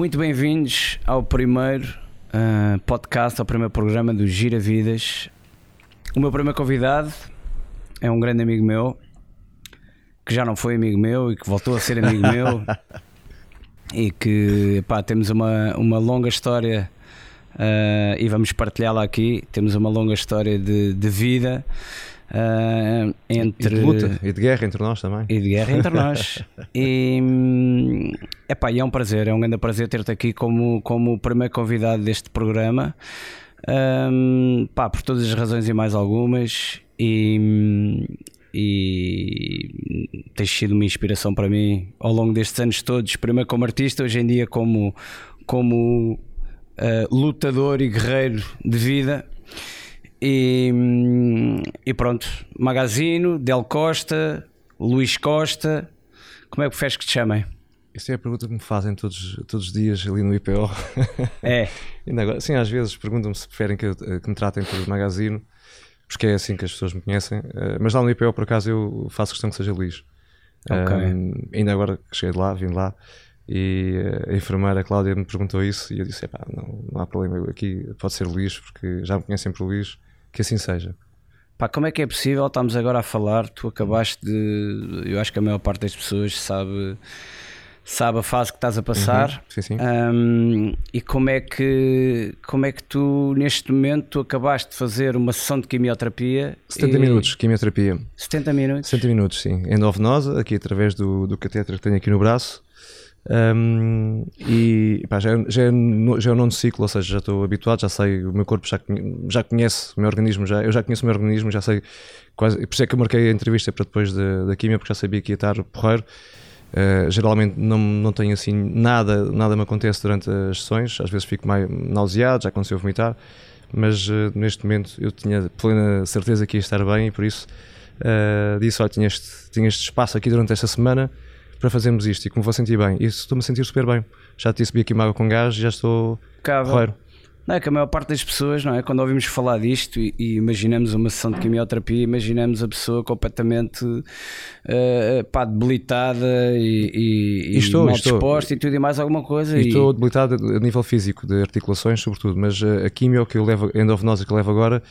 muito bem-vindos ao primeiro uh, podcast, ao primeiro programa do Gira Vidas. O meu primeiro convidado é um grande amigo meu, que já não foi amigo meu e que voltou a ser amigo meu, e que pá, temos uma, uma longa história uh, e vamos partilhá-la aqui. Temos uma longa história de, de vida. Uh, entre... E de luta e de guerra entre nós também. E de guerra entre nós. e, epá, e é um prazer, é um grande prazer ter-te aqui como, como o primeiro convidado deste programa. Um, pá, por todas as razões e mais algumas. E, e tens sido uma inspiração para mim ao longo destes anos todos. Primeiro como artista, hoje em dia como, como uh, lutador e guerreiro de vida. E, e pronto, Magazino, Del Costa, Luís Costa, como é que preferes que te chamem? Isso é a pergunta que me fazem todos, todos os dias ali no IPO. É. agora, sim, às vezes perguntam-me se preferem que, eu, que me tratem por Magazino, porque é assim que as pessoas me conhecem. Eh, mas lá no IPO, por acaso, eu faço questão que seja Luís. Okay. Um, ainda agora cheguei de lá, vim de lá, e a enfermeira Cláudia me perguntou isso, e eu disse: não, não há problema, aqui pode ser Luís, porque já me conhecem por Luís que assim seja. Pá, como é que é possível? Estamos agora a falar, tu acabaste de. Eu acho que a maior parte das pessoas sabe, sabe a fase que estás a passar. Uhum, sim, sim. Um, e como é, que, como é que tu, neste momento, tu acabaste de fazer uma sessão de quimioterapia? 70 e... minutos, quimioterapia. 70 minutos? 70 minutos, sim. Endovenosa, aqui através do, do catéter que tenho aqui no braço. Um, e pá, já, já, é já é o nono ciclo, ou seja, já estou habituado, já sei, o meu corpo já, já conhece o meu organismo, já, eu já conheço o meu organismo, já sei quase. Por isso é que eu marquei a entrevista para depois da, da quimia, porque já sabia que ia estar porreiro. Uh, geralmente não, não tenho assim nada, nada me acontece durante as sessões, às vezes fico mais nauseado, já aconteceu vomitar, mas uh, neste momento eu tinha plena certeza que ia estar bem e por isso uh, disse: olha, tinha este, tinha este espaço aqui durante esta semana para fazermos isto e como vou sentir bem. E estou-me a sentir super bem. Já te subi aqui uma água com gás e já estou correr. Não é que a maior parte das pessoas, não é? Quando ouvimos falar disto e, e imaginamos uma sessão de quimioterapia, imaginamos a pessoa completamente uh, pá, debilitada e, e, e estou, mal estou. disposta e tudo e mais alguma coisa. E, estou debilitada a nível físico, de articulações, sobretudo, mas a, a quimio que eu levo, endovenosa que eu levo agora,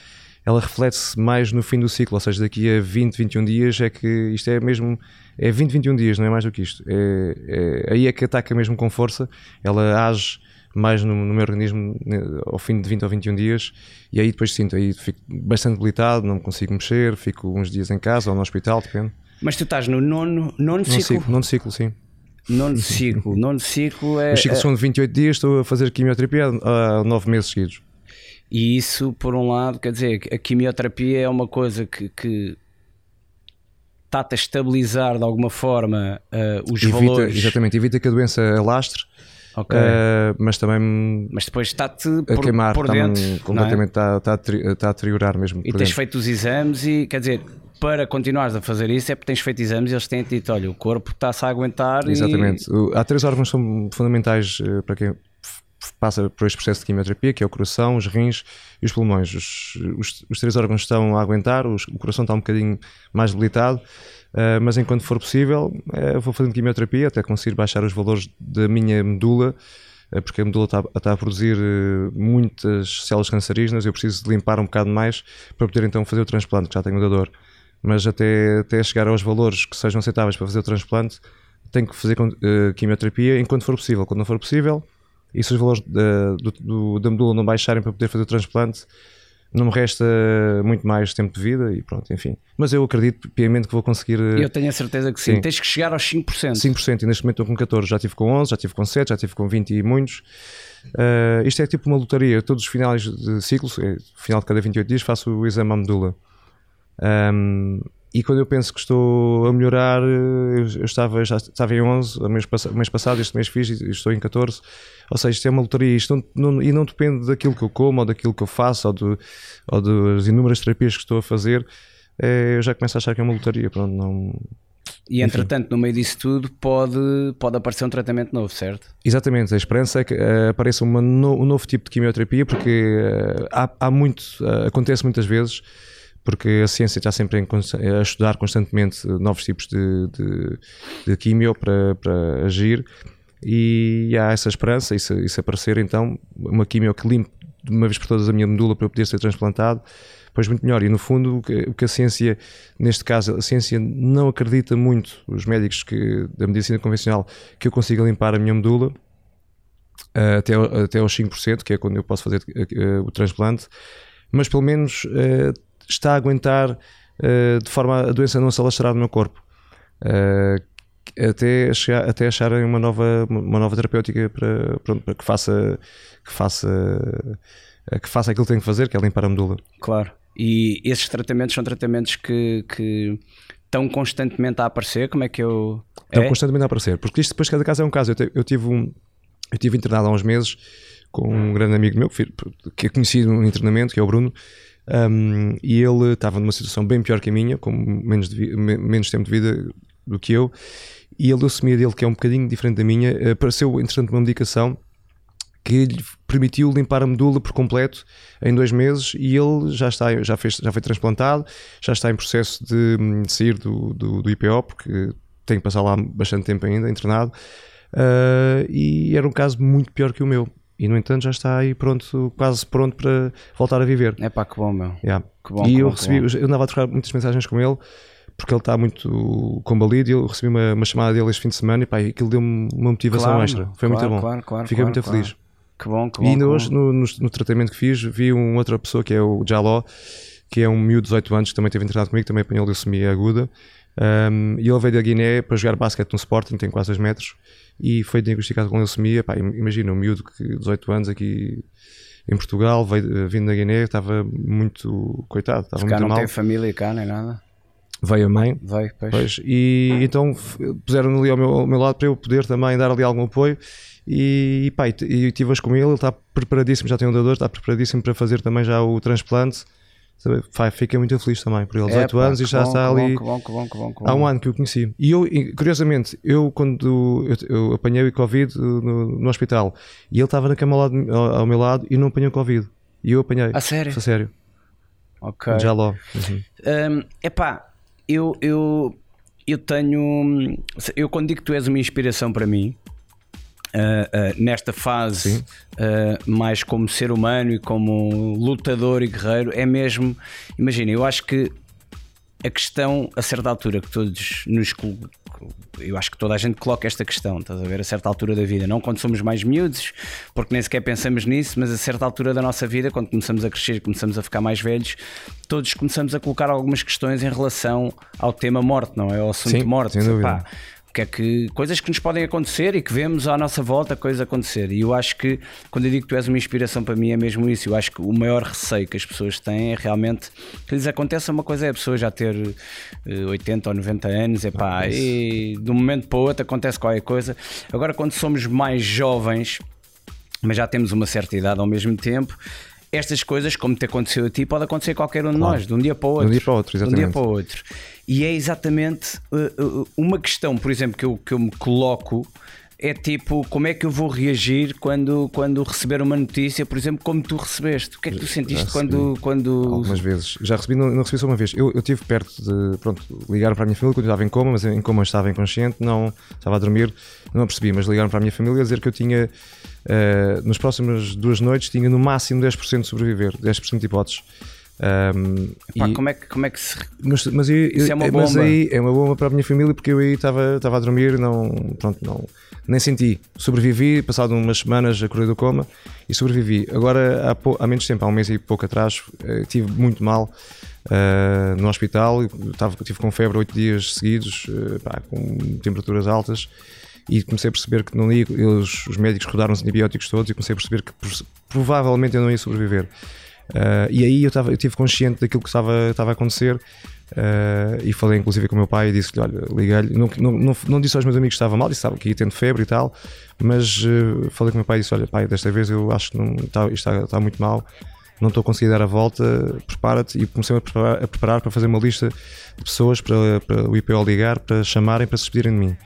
ela reflete-se mais no fim do ciclo, ou seja, daqui a 20, 21 dias é que isto é mesmo é 20, 21 dias, não é mais do que isto. É, é, aí é que ataca mesmo com força, ela age mais no, no, meu organismo né, ao fim de 20 ou 21 dias e aí depois sinto, aí fico bastante debilitado, não consigo mexer, fico uns dias em casa ou no hospital, depende. Mas tu estás no nono, nono ciclo? ciclo? Nono ciclo, sim. Nono ciclo, nono ciclo é... Os ciclos é... são de 28 dias, estou a fazer quimioterapia há 9 meses seguidos. E isso, por um lado, quer dizer, a quimioterapia é uma coisa que, que está-te a estabilizar de alguma forma uh, os evita, valores. Exatamente, evita que a doença alastre. Okay. Uh, mas também mas depois está-te a por, queimar por dentro, completamente está, é? está, a, está a deteriorar mesmo e tens dentro. feito os exames e quer dizer para continuares a fazer isso é porque tens feito exames e eles têm dito olha o corpo está-se a aguentar exatamente e... há três órgãos que são fundamentais uh, para quem passa por este processo de quimioterapia, que é o coração, os rins e os pulmões. Os, os, os três órgãos estão a aguentar, os, o coração está um bocadinho mais debilitado, uh, mas enquanto for possível, uh, vou fazendo quimioterapia até conseguir baixar os valores da minha medula, uh, porque a medula está, está a produzir muitas células cancerígenas, eu preciso de limpar um bocado mais para poder então fazer o transplante, que já tenho da dor. Mas até, até chegar aos valores que sejam aceitáveis para fazer o transplante, tenho que fazer quimioterapia enquanto for possível. Quando não for possível, e se os valores da, do, do, da medula não baixarem para poder fazer o transplante, não me resta muito mais tempo de vida e pronto, enfim. Mas eu acredito piamente que vou conseguir. Eh, eu tenho a certeza que sim. sim. Tens que chegar aos 5%. 5%, e neste momento estou com 14, já tive com 11, já tive com 7, já tive com 20 e muitos. Uh, isto é tipo uma lotaria. Todos os finais de ciclos, final de cada 28 dias, faço o exame à medula. Um, e quando eu penso que estou a melhorar, eu, eu estava, já estava em 11 o mês, mês passado, este mês fiz e estou em 14. Ou seja, isto é uma lotaria isto não, não, e não depende daquilo que eu como ou daquilo que eu faço ou, do, ou das inúmeras terapias que estou a fazer. É, eu já começo a achar que é uma lotaria. Pronto, não, e entretanto, Enfim. no meio disso tudo, pode, pode aparecer um tratamento novo, certo? Exatamente, a esperança é que uh, apareça no, um novo tipo de quimioterapia, porque uh, há, há, muito, uh, acontece muitas vezes porque a ciência está sempre a estudar constantemente novos tipos de, de, de quimio para, para agir e há essa esperança, e se, aparecer então uma quimio que limpe de uma vez por todas a minha medula para eu poder ser transplantado, pois muito melhor. E no fundo, o que, o que, a ciência, neste caso, a ciência não acredita muito, os médicos que, da medicina convencional, que eu consiga limpar a minha medula uh, até, até aos 5%, que é quando eu posso fazer uh, o transplante, mas pelo menos uh, está a aguentar de forma a doença não se alastrar no meu corpo. até, chegar, até acharem uma nova, uma nova terapêutica para, pronto, para que faça que faça que faça aquilo que tem que fazer, que é limpar a medula. Claro. E esses tratamentos são tratamentos que, que estão constantemente a aparecer? Como é que eu. Estão é? constantemente a aparecer, porque isto depois cada caso é um caso. Eu, te, eu tive um. Eu tive internado há uns meses com um grande amigo meu, que é conhecido no internamento, que é o Bruno, um, e ele estava numa situação bem pior que a minha, com menos, de, menos tempo de vida do que eu, e a leucemia dele, que é um bocadinho diferente da minha, apareceu, entretanto, uma medicação que lhe permitiu limpar a medula por completo em dois meses e ele já está já fez já foi transplantado já está em processo de, de sair do, do, do, IPO porque tem que passar lá bastante tempo ainda internado. Uh, e era um caso muito pior que o meu e no entanto já está aí pronto quase pronto para voltar a viver. É pá que bom meu. Yeah. que bom, e que eu bom, recebi eu andava a trocar muitas mensagens com ele porque ele está muito combalido e eu recebi uma, uma chamada dele este fim de semana e pá, aquilo deu-me uma motivação claro, extra. Foi claro, muito bom. claro, claro, fiquei muito feliz. Que bom, que bom. E ainda hoje, no, no, no, tratamento que fiz, vi uma outra pessoa que é o Jaló, que é um miúdo de 18 anos, que também teve internado comigo, também apanhou leucemia aguda. Um, e ele veio da Guiné para jogar basquete no Sporting, tem quase 2 metros, e foi diagnosticado com leucemia. Pá, imagina, um miúdo de 18 anos aqui em Portugal, veio, vindo da Guiné, estava muito coitado, estava muito não mal. tem família cá nem nada. Veio a mãe, Veio, pois. pois, e então puseram ali ao meu, ao meu lado para eu poder também dar ali algum apoio. E, pá, e estive hoje com ele, ele está preparadíssimo, já tem um dador, está preparadíssimo para fazer também já o transplante. Fiquei muito feliz também por ele, 18 é, anos e já bom, está que ali. Bom, que bom, que bom, que bom, Há um ano que eu conheci. E eu, curiosamente, eu quando eu, eu apanhei o Covid no, no, hospital e ele estava na cama ao, lado, ao, ao, meu lado e não apanhou Covid. E eu apanhei. A sério? A sério. Ok. Já logo. Uhum. Um, epá, eu, eu, eu tenho. Eu quando digo que tu és uma inspiração para mim, Uh, uh, nesta fase uh, mais como ser humano e como lutador e guerreiro é mesmo imagina eu acho que a questão a certa altura que todos nos eu acho que toda a gente coloca esta questão estás a ver? A certa altura da vida. Não quando somos mais miúdos porque nem sequer pensamos nisso mas a certa altura da nossa vida quando começamos a crescer começamos a ficar mais velhos todos começamos a colocar algumas questões em relação ao tema morte não é? Ao assunto Sim, morte. sem dúvida. Pá, que é que coisas que nos podem acontecer e que vemos à nossa volta coisas acontecer. E eu acho que quando eu digo que tu és uma inspiração para mim é mesmo isso. Eu acho que o maior receio que as pessoas têm é realmente que lhes aconteça uma coisa é a pessoa já ter 80 ou 90 anos, é pá, ah, e de um momento para o outro acontece qualquer coisa. Agora, quando somos mais jovens, mas já temos uma certa idade ao mesmo tempo, estas coisas, como te aconteceu a ti, pode acontecer a qualquer um de claro. nós, de um dia para o outro. De um dia para o outro, exatamente. De um dia para o outro. E é exatamente uh, uh, uma questão, por exemplo, que eu, que eu me coloco. É tipo, como é que eu vou reagir quando, quando receber uma notícia, por exemplo, como tu recebeste? O que é que tu sentiste quando, quando. Algumas vezes. Já recebi, não, não recebi só uma vez. Eu, eu tive perto de. Pronto, ligaram para a minha família quando eu estava em coma, mas em coma eu estava inconsciente, não estava a dormir, não percebi, mas ligaram para a minha família a dizer que eu tinha. Uh, nas próximas duas noites tinha no máximo 10% de sobreviver, 10% de hipóteses. Um, Pá, e, como, é que, como é que se. Mas, mas, eu, Isso é uma mas bomba. aí é uma bomba para a minha família porque eu aí estava, estava a dormir, não, pronto, não, nem senti. Sobrevivi, passado umas semanas a correr do coma e sobrevivi. Agora, há, pou, há menos tempo, há um mês e pouco atrás, estive muito mal uh, no hospital. Estava, tive com febre oito dias seguidos, uh, pá, com temperaturas altas. E comecei a perceber que não ia, eles, os médicos rodaram os antibióticos todos e comecei a perceber que provavelmente eu não ia sobreviver. Uh, e aí eu, eu tive consciente daquilo que estava, estava a acontecer uh, e falei inclusive com o meu pai e disse-lhe: Olha, liguei-lhe. Não, não, não, não, disse aos meus amigos que estava mal, disse que ia tendo febre e tal, mas uh, falei com o meu pai e disse: Olha, pai, desta vez eu acho que não, está, isto está, está muito mal, não estou a conseguir dar a volta, prepara-te. E comecei a preparar, a preparar, para fazer uma lista de pessoas para, para o IPO ligar, para chamarem, para se despedirem de mim.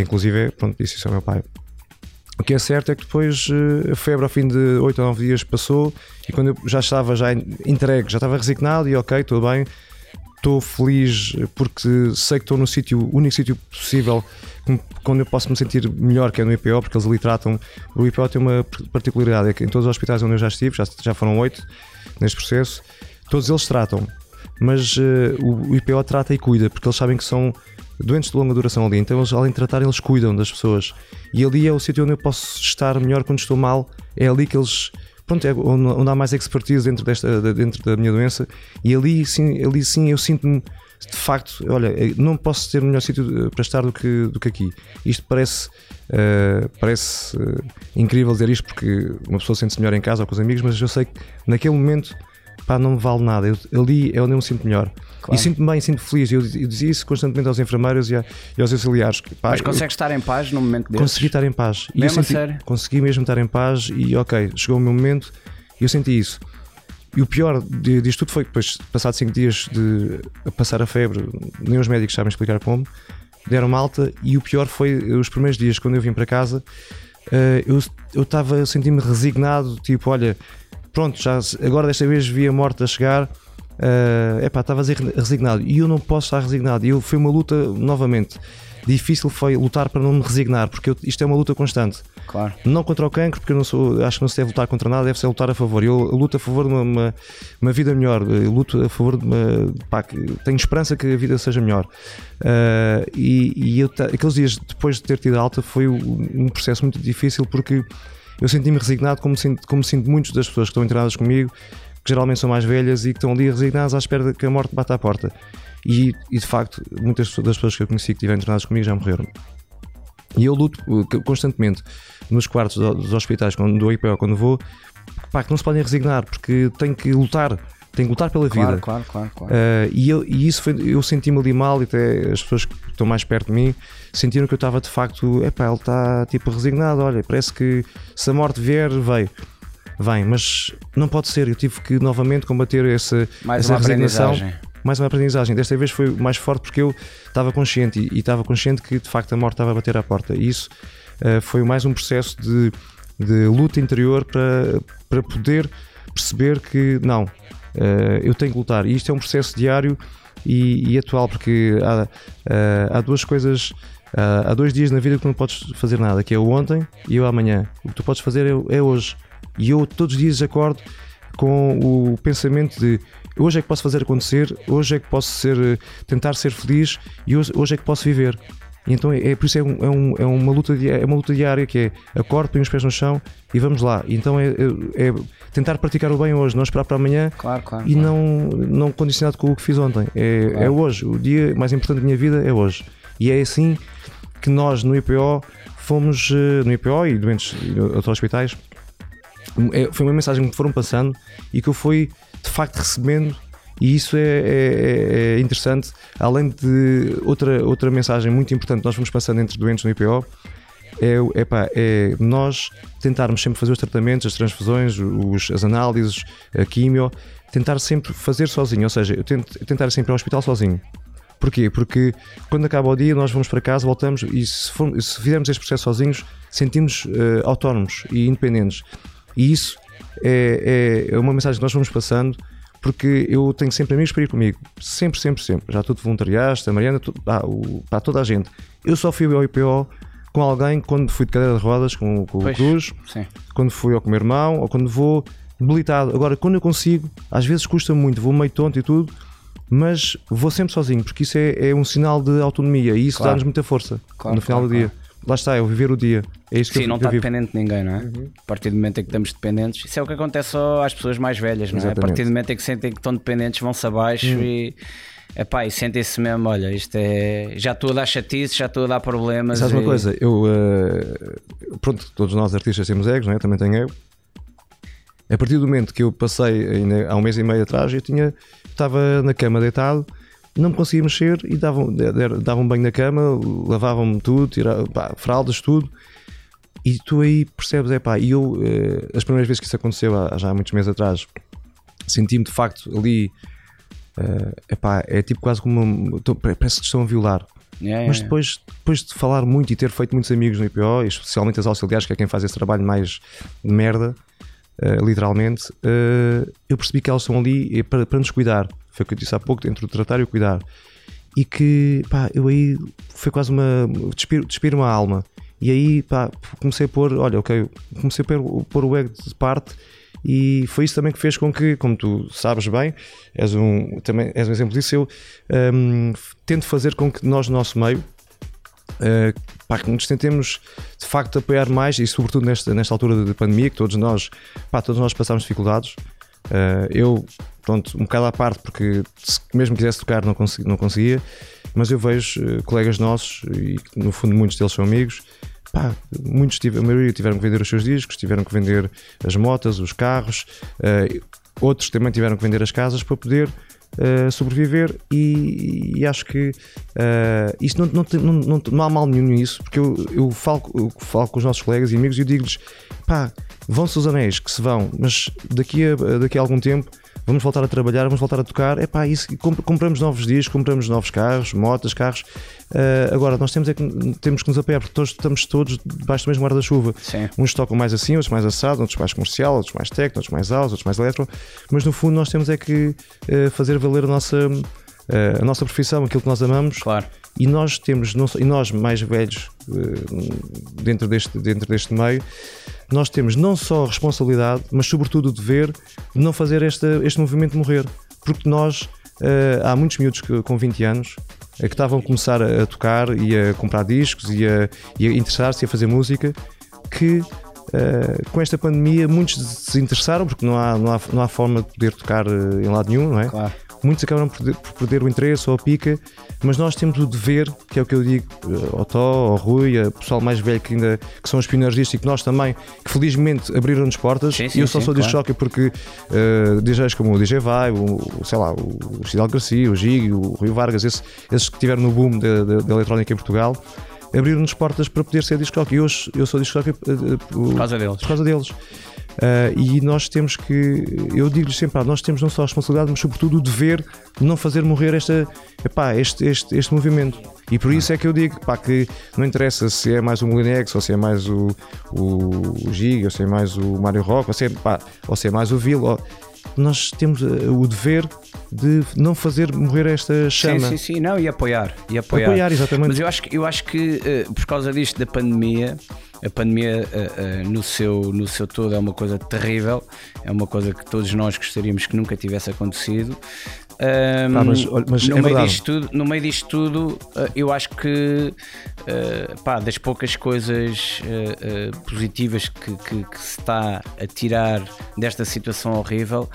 inclusive, pronto, disse isso ao meu pai. O que é certo é que depois a febre ao fim de 8 ou 9 dias passou e quando eu já estava já entregue, já estava resignado e ok, tudo bem, estou feliz porque sei que estou no sítio, único sítio possível quando eu posso me sentir melhor que é no IPO, porque eles ali tratam. O IPO tem uma particularidade, é que em todos os hospitais onde eu já estive, já, já foram oito neste processo, todos eles tratam, mas uh, o IPO trata e cuida, porque eles sabem que são doentes de longa duração ali, então eles, além de tratar, eles cuidam das pessoas. E ali é o sítio onde eu posso estar melhor quando estou mal, é ali que eles pronto, é onde, há mais expertise dentro, desta, dentro da minha doença e ali sim, ali sim eu sinto-me de facto, olha, não posso ter melhor sítio para estar do que, do que aqui. Isto parece, uh, parece uh, incrível dizer isto porque uma pessoa sente-se melhor em casa ou com os amigos, mas eu sei que naquele momento pá, não me vale nada. Eu, ali é onde eu me sinto melhor. Claro. E sinto-me bem, sinto feliz. Eu, eu dizia isso constantemente aos enfermeiros e, a, e aos auxiliares. Pá, Mas consegues estar em paz no momento desses? Consegui estar em paz. E mesmo senti, sério? Consegui mesmo estar em paz e ok, chegou o meu momento e eu senti isso. E o pior disto tudo foi que depois, passados 5 dias de passar a febre, nem os médicos sabem explicar como, deram alta e o pior foi os primeiros dias, quando eu vim para casa, eh, eu estava a sentir-me resignado, tipo, olha, pronto, já agora desta vez vi a morte a chegar, uh, epá, estava resignado e eu não posso estar resignado. Eu, foi uma luta novamente. Difícil foi lutar para não me resignar, porque eu, isto é uma luta constante. Claro. Não contra o cancro, porque eu não sou, acho que não se deve lutar contra nada, deve ser lutar a favor. Eu, eu luto a favor de uma, uma, uma, vida melhor, eu luto a favor de uma. Pá, tenho esperança que a vida seja melhor. Uh, e, e eu, aqueles dias depois de ter tido alta foi um processo muito difícil porque eu senti-me resignado, como sinto, como sinto muitas das pessoas que estão internadas comigo, que geralmente são mais velhas e que estão ali resignadas à espera que a morte bata à porta. E, e de facto, muitas das pessoas que eu conheci que estiveram internadas comigo já morreram. E eu luto uh, constantemente nos quartos dos hospitais, quando do IPO, quando vou, pá, que não se podem resignar, porque tenho que lutar tem que lutar pela claro, vida. Claro, claro, claro. Uh, e, eu, e isso foi, eu senti-me ali mal e até as pessoas que estão mais perto de mim sentiram que eu estava de facto, epá, ele está tipo resignado, olha, parece que se a morte vier, veio. Vem, mas não pode ser. Eu tive que novamente combater essa, mais essa resignação. Mais uma aprendizagem. Desta vez foi mais forte porque eu estava consciente e, e estava consciente que de facto a morte estava a bater à porta. E isso uh, foi mais um processo de, de luta interior para, para poder perceber que não, eu tenho que lutar. E isto é um processo diário e, e atual, porque há, uh, há duas coisas. Uh, há dois dias na vida que não podes fazer nada, que é o ontem e o amanhã. O que tu podes fazer é, é hoje. E eu todos os dias acordo com o pensamento de hoje é que posso fazer acontecer, hoje é que posso ser, tentar ser feliz e hoje, hoje é que posso viver. E então é, é por isso é, um, é, um, é, uma luta, é uma luta diária que é acordo, põe os pés no chão e vamos lá. E então é, é, é, tentar praticar o bem hoje, não esperar para amanhã claro, claro, e claro. Não, não condicionado com o que fiz ontem. É, é hoje, o dia mais importante da minha vida é hoje. E é assim que nós no IPO fomos, eh, no IPO e doentes outros hospitais, é, foi uma mensagem que me foram passando e que eu fui de facto recebendo e isso é, é, é, interessante, além de outra, outra mensagem muito importante que nós vamos passando entre doentes no IPO, é, epá, é nós tentarmos sempre fazer os tratamentos, as transfusões, os, as análises, a quimio, tentar sempre fazer sozinho, ou seja, eu tento, tentar sempre ir ao hospital sozinho. Porquê? Porque quando acaba o dia nós vamos para casa, voltamos e se, for, se fizermos este processo sozinhos, sentimos uh, autónomos e independentes. E isso é, é, é uma mensagem que nós vamos passando porque eu tenho sempre amigos para ir comigo, sempre, sempre, sempre. Já tudo voluntariaste, a Mariana, tudo, ah, o, para toda a gente. Eu só fui ao IPO com alguém quando fui de cadeira de rodas com, com o Cruz, sim. quando fui ao com o meu irmão ou quando vou debilitado. Agora, quando eu consigo, às vezes custa muito, vou meio tonto e tudo, mas vou sempre sozinho, porque isso é, é um sinal de autonomia e isso claro. dá-nos muita força claro, no final claro, do dia lá está, é o viver o dia. É isso que Sim, eu, não está dependente de ninguém, não é? Uhum. A partir do momento em que estamos dependentes, isso é o que acontece só às pessoas mais velhas, não é? A partir do momento em que sentem que estão dependentes, vão-se abaixo uhum. e. Epá, e sentem-se mesmo, olha, isto é. Já estou a dar chatice, já estou a dar problemas. Sabes e... uma coisa? Eu. Uh... Pronto, todos nós artistas temos egos, não é? Também tenho ego. A partir do momento que eu passei, ainda há um mês e meio atrás, eu tinha. Estava na cama deitado não me conseguia mexer e davam, davam banho na cama, lavavam-me tudo, tiravam, pá, fraldas, tudo. E tu aí percebes, é pá, e eu, eh, as primeiras vezes que isso aconteceu, já há muitos meses atrás, senti-me de facto ali, eh, epá, é tipo quase como, uma, parece que estão a violar. Yeah, Mas depois, depois de falar muito e ter feito muitos amigos no IPO, especialmente as auxiliares, que é quem faz esse trabalho mais de merda, uh, literalmente, eu percebi que elas estão ali para, para nos cuidar foi o que eu disse há pouco, entre o tratar e o cuidar. E que, pá, eu aí foi quase uma. despir, uma alma. E aí, pá, comecei a pôr, olha, ok, comecei a pôr, pôr o ego de parte e foi isso também que fez com que, como tu sabes bem, és um, também és um exemplo disso, eu um, tento fazer com que nós, no nosso meio, uh, pá, que nos tentemos de facto apoiar mais e sobretudo nesta, nesta altura de pandemia que todos nós, pá, todos nós passamos dificuldades. Uh, eu, pronto, um bocado à parte porque se mesmo quisesse tocar não, consegui, não conseguia, mas eu vejo uh, colegas nossos e no fundo muitos deles são amigos pá, muitos, a maioria tiveram que vender os seus discos, tiveram que vender as motas, os carros, uh, outros também tiveram que vender as casas para poder uh, sobreviver e, e, acho que uh, não, não, não, não, não há mal nenhum nisso, porque eu, eu, falo, eu falo com os nossos colegas e amigos e eu digo-lhes, pá, vão-se os anéis que se vão, mas daqui a, daqui a algum tempo vamos voltar a trabalhar, vamos voltar a tocar. É pá, isso, compramos novos discos, compramos novos carros, motas, carros. Uh, agora, nós temos, é que, temos que nos apoiar, porque todos, estamos todos debaixo do mesmo guarda-chuva. Uns tocam mais assim, outros mais assado, outros mais comercial, outros mais técnico, outros mais house, outros mais eletro. Mas no fundo, nós temos é que uh, fazer valer a nossa, uh, a nossa profissão, aquilo que nós amamos. Claro. E nós temos, e nós mais velhos dentro, deste, dentro deste meio, nós temos não só a responsabilidade, mas sobretudo o dever de não fazer esta, este movimento morrer. Porque nós, uh, há muitos miúdos com 20 anos uh, que estavam a começar a, tocar e a comprar discos e a, a interessar-se a fazer música, que com esta pandemia muitos se desinteressaram porque não há, não há, não há forma de poder tocar em lado nenhum, não é? Claro muitos acabaram por perder, por perder, o interesse ou a pica, mas nós temos o dever, que é o que eu digo eh, ao Tó, ao Rui, a pessoal mais velho que ainda que são os pioneiros disto e que nós também, que felizmente abriram-nos portas. Sim, sim, e eu só sim, sou claro. choque porque uh, DJs como o DJ Vai, o, sei lá, o Cidal Garcia, o Gig, o Rui Vargas, esse, esses que estiveram no boom da eletrónica em Portugal abriram-nos portas para poder ser disc E hoje eu sou disc uh, uh, por causa deles. Por causa deles. Uh, e nós temos que, eu digo-lhes sempre, nós temos não só a responsabilidade, mas sobretudo o dever de não fazer morrer esta, epá, este, este, este movimento. E por isso é que eu digo que não interessa se é mais o Molinex, ou se é mais o, o, o Giga, ou se é mais o Mario Rock, ou se é, ou se é mais o Vila. Nós temos ah, o dever de não fazer morrer esta chama. Sim, sim, sim, não, e apoiar. E apoiar. apoiar exatamente. Mas eu acho que, eu acho que uh, por causa disto da pandemia, a pandemia uh, no, seu, no seu todo é uma coisa terrível, é uma coisa que todos nós gostaríamos que nunca tivesse acontecido. Um, ah, mas, mas no, é meio disto tudo, no meio disto tudo, uh, eu acho que pá, das poucas coisas positivas que, que, que se está a tirar desta situação horrível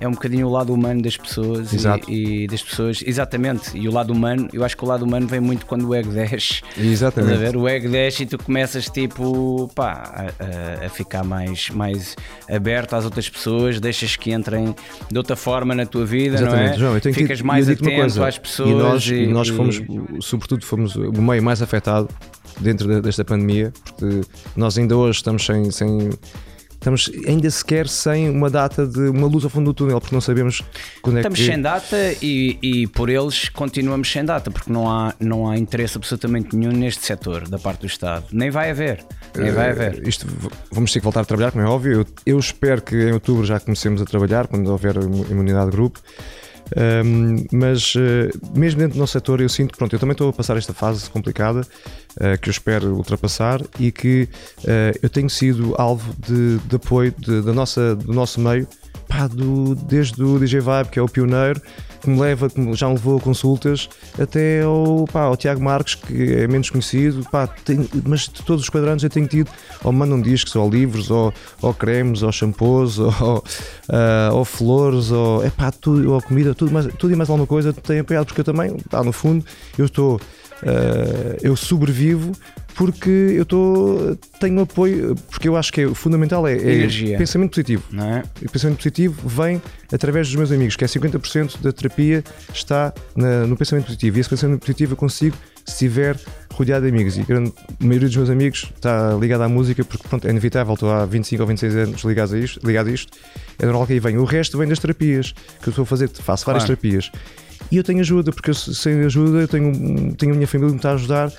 é um bocadinho o lado humano das pessoas e, e, das pessoas, exatamente. E o lado humano, eu acho que o lado humano vem muito quando o ego desce. Exatamente. ver? O ego desce e tu começas tipo pá, a, a, ficar mais, mais aberto às outras pessoas, deixas que entrem de outra forma na tua vida, exatamente. não é? João, eu tenho Ficas que, mais eu atento às pessoas. E nós, e, nós fomos, sobretudo, fomos o meio mais afetado dentro desta pandemia, porque nós ainda hoje estamos sem, sem estamos ainda sequer sem uma data de uma luz ao fundo do túnel, porque não sabemos quando estamos é que. Estamos sem data e, e, por eles continuamos sem data, porque não há, não há interesse absolutamente nenhum neste setor da parte do Estado. Nem vai haver. Nem vai haver. Uh, isto, vamos ter que voltar a trabalhar, como é óbvio. Eu, eu espero que em outubro já comecemos a trabalhar, quando houver imunidade de grupo. Um, mas uh, mesmo dentro do nosso setor eu sinto, pronto, eu também estou a passar esta fase complicada uh, que eu espero ultrapassar e que uh, eu tenho sido alvo de, de apoio de, da nossa, do nosso meio pá, do, desde o DJ Vibe, que é o pioneiro, que me leva, que já me levou a consultas, até ao, pá, ao Tiago Marques, que é menos conhecido, pá, tem, mas de todos os quadrantes eu tenho tido, ou mandam discos, ou livros, ou, ou cremes, ou shampoos, ou, uh, ou flores, ou, é pá, tudo, ou comida, tudo, mais, tudo e mais alguma coisa tem apoiado, porque eu também, pá, no fundo, eu estou, uh, eu sobrevivo porque eu estou tenho apoio, porque eu acho que é, fundamental é, é pensamento positivo. Não é? E pensamento positivo vem através dos meus amigos, que é 50% da terapia está na, no pensamento positivo. E esse pensamento positivo eu consigo se estiver rodeado de amigos. E a grande maioria dos meus amigos está ligada à música, porque pronto, é inevitável, estou há 25 ou 26 anos ligado a isto, ligado a isto. É normal que aí venha. O resto vem das terapias, que eu estou a fazer, faço várias claro. terapias. E eu tenho ajuda, porque eu, sem ajuda eu tenho, tenho a minha família que me está a ajudar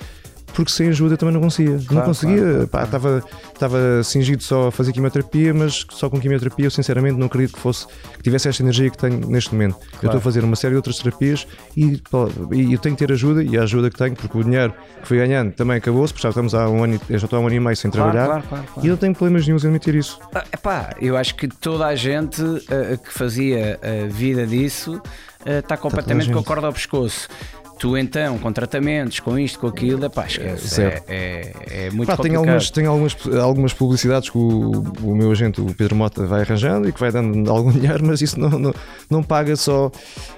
porque sem ajuda também não conseguia. não conseguia, claro, pá, estava, estava cingido só a fazer quimioterapia, mas só com quimioterapia eu sinceramente não acredito que fosse que tivesse esta energia que tenho neste momento. Eu estou a fazer uma série de outras terapias e, pá, e eu tenho que ter ajuda e a ajuda que tenho, porque o dinheiro que fui ganhando também acabou-se, porque já estamos há um ano, e- eu já estou há um ano e meio sem Claro, trabalhar claro, claro, claro. e eu não tenho problemas nenhum em admitir isso. Ah, Epá, eu acho que toda a gente ah, que fazia a vida disso ah, está completamente gente. com a corda ao pescoço. Tu então, com tratamentos, com isto, com aquilo, epá, esquece. Zero. É, é, é muito Pá, tem complicado. algumas, tem algumas, algumas publicidades que o, o meu agente, o Pedro Mota, vai arranjando e que vai dando algum dinheiro, mas isso não, não, não paga só,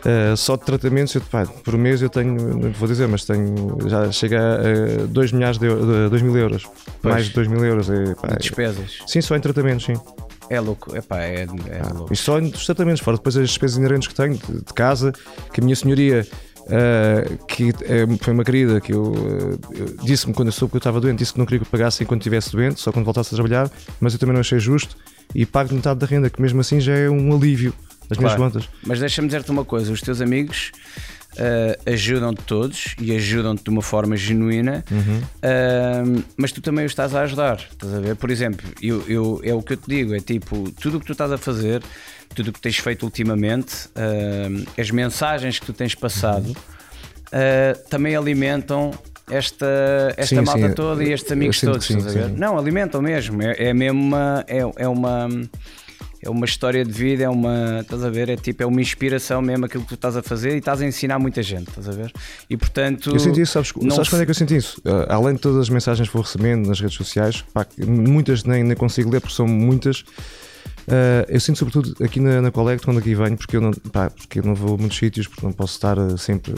eh, só de tratamentos. Eu, pá, por mês eu tenho, não vou dizer, mas tenho, já chega a 2 milhares de, eu- de 2 mil euros. Pois. Mais de 2 mil euros. É, pá, de despesas. sim, só em tratamentos, sim. É louco, epá, é, é louco. E só dos tratamentos, fora depois as despesas inerentes que tenho de, de casa, que a minha senhoria, eh, que eh, foi uma querida, que eu, eu- disse-me quando eu soube que eu estava doente, disse que não queria que eu pagasse enquanto estivesse doente, só quando voltasse a trabalhar, mas eu também não achei justo e pago metade da renda, que mesmo assim já é um alívio das minhas Claro. contas. Mas deixa-me dizer-te uma coisa: os teus amigos ajudam-te todos e ajudam-te de uma forma genuína, Uhum. mas tu também os estás a ajudar. Estás a ver? Por exemplo, eu, eu- é o que eu te digo: é tipo, tudo o que tu estás a fazer, tudo o que tens feito ultimamente, ah, as mensagens que tu tens passado, ah, também alimentam. Esta, esta Sim, malta sim, toda e estes amigos todos, sim, estás a ver? sim. Não, alimentam mesmo. É, é mesmo uma. É, é uma é uma história de vida, é uma, estás a ver? É tipo, é uma inspiração mesmo aquilo que tu estás a fazer e estás a ensinar muita gente, estás a ver? E portanto. Eu senti isso, sabes, não sabes quando é que eu senti isso? Uh, além de todas as mensagens que vou recebendo nas redes sociais, pá, muitas nem, nem consigo ler porque são muitas. Uh, eu sinto sobretudo aqui na, na quando aqui venho, porque eu não, pá, porque eu não vou a muitos sítios, porque não posso estar uh, sempre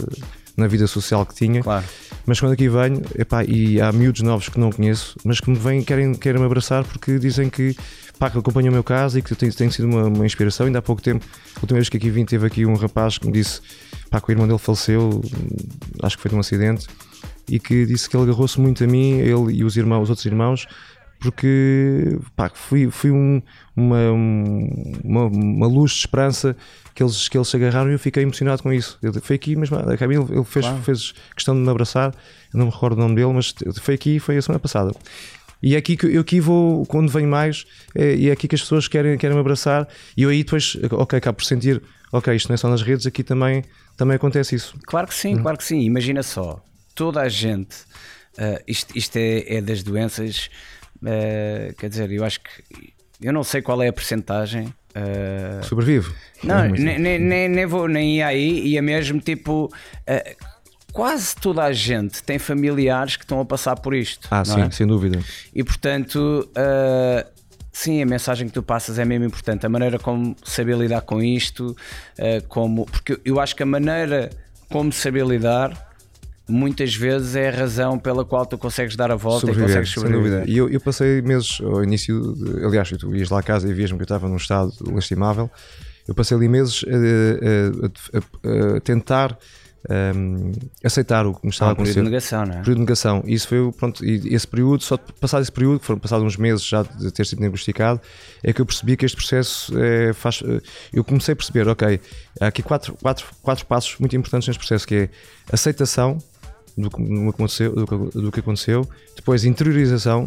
na vida social que tinha. Claro, Mas quando aqui venho, epá, e há miúdos novos que não conheço, mas que me vêm querem, querem me abraçar porque dizem que, pá, que acompanham o meu caso e que tem, tem sido uma, uma inspiração. Ainda há pouco tempo, a última vez que aqui vim, teve aqui um rapaz que me disse pá, que o irmão dele faleceu, acho que foi de um acidente, e que disse que ele agarrou-se muito a mim, ele e os, irmãos, os outros irmãos, porque pá, fui, fui um- uma, um- uma, uma luz de esperança que eles, que eles se agarraram e eu fiquei emocionado com isso. Ele foi aqui, mas a Camila, ele fez, Claro. fez questão de me abraçar, eu não me recordo o nome dele, mas foi aqui, foi a semana passada. E é aqui que eu aqui vou, quando venho mais, é, e é aqui que as pessoas querem, querem me abraçar, e eu aí depois, ok, acabo por sentir, ok, isto não é só nas redes, aqui também, também acontece isso. claro que sim, claro que sim. Imagina só, toda a gente, ah, isto, isto é, é das doenças, ah, quer dizer, eu acho que eu não sei qual é a percentagem. ah, Sobrevive. Não, nem, nem, nem, vou nem ir aí e é mesmo tipo. eh, quase toda a gente tem familiares que estão a passar por isto. Ah, sim, é? sem dúvida. E portanto, eh, sim, a mensagem que tu passas é mesmo importante. A maneira como saber lidar com isto, eh, como. Porque eu acho que a maneira como saber lidar. Muitas vezes é a razão pela qual tu consegues dar a volta e Sobreviver, consegues sem sobreviver. dúvida. E eu, eu passei meses ao início, de- aliás, tu ias lá a casa e vias-me que eu estava num estado lastimável. Eu passei ali meses a, a- a- a tentar hum, aceitar o que me estava a um período de acontecer. negação, não é? período de negação. E isso foi, pronto, e esse período, só passado esse período, que foram passados uns meses já de ter sido diagnosticado, é que eu percebi que este processo é, faz. eh, Eu comecei a perceber, ok, há aqui quatro, quatro, quatro passos muito importantes neste processo, que é aceitação do que, aconteceu, do que- aconteceu, depois interiorização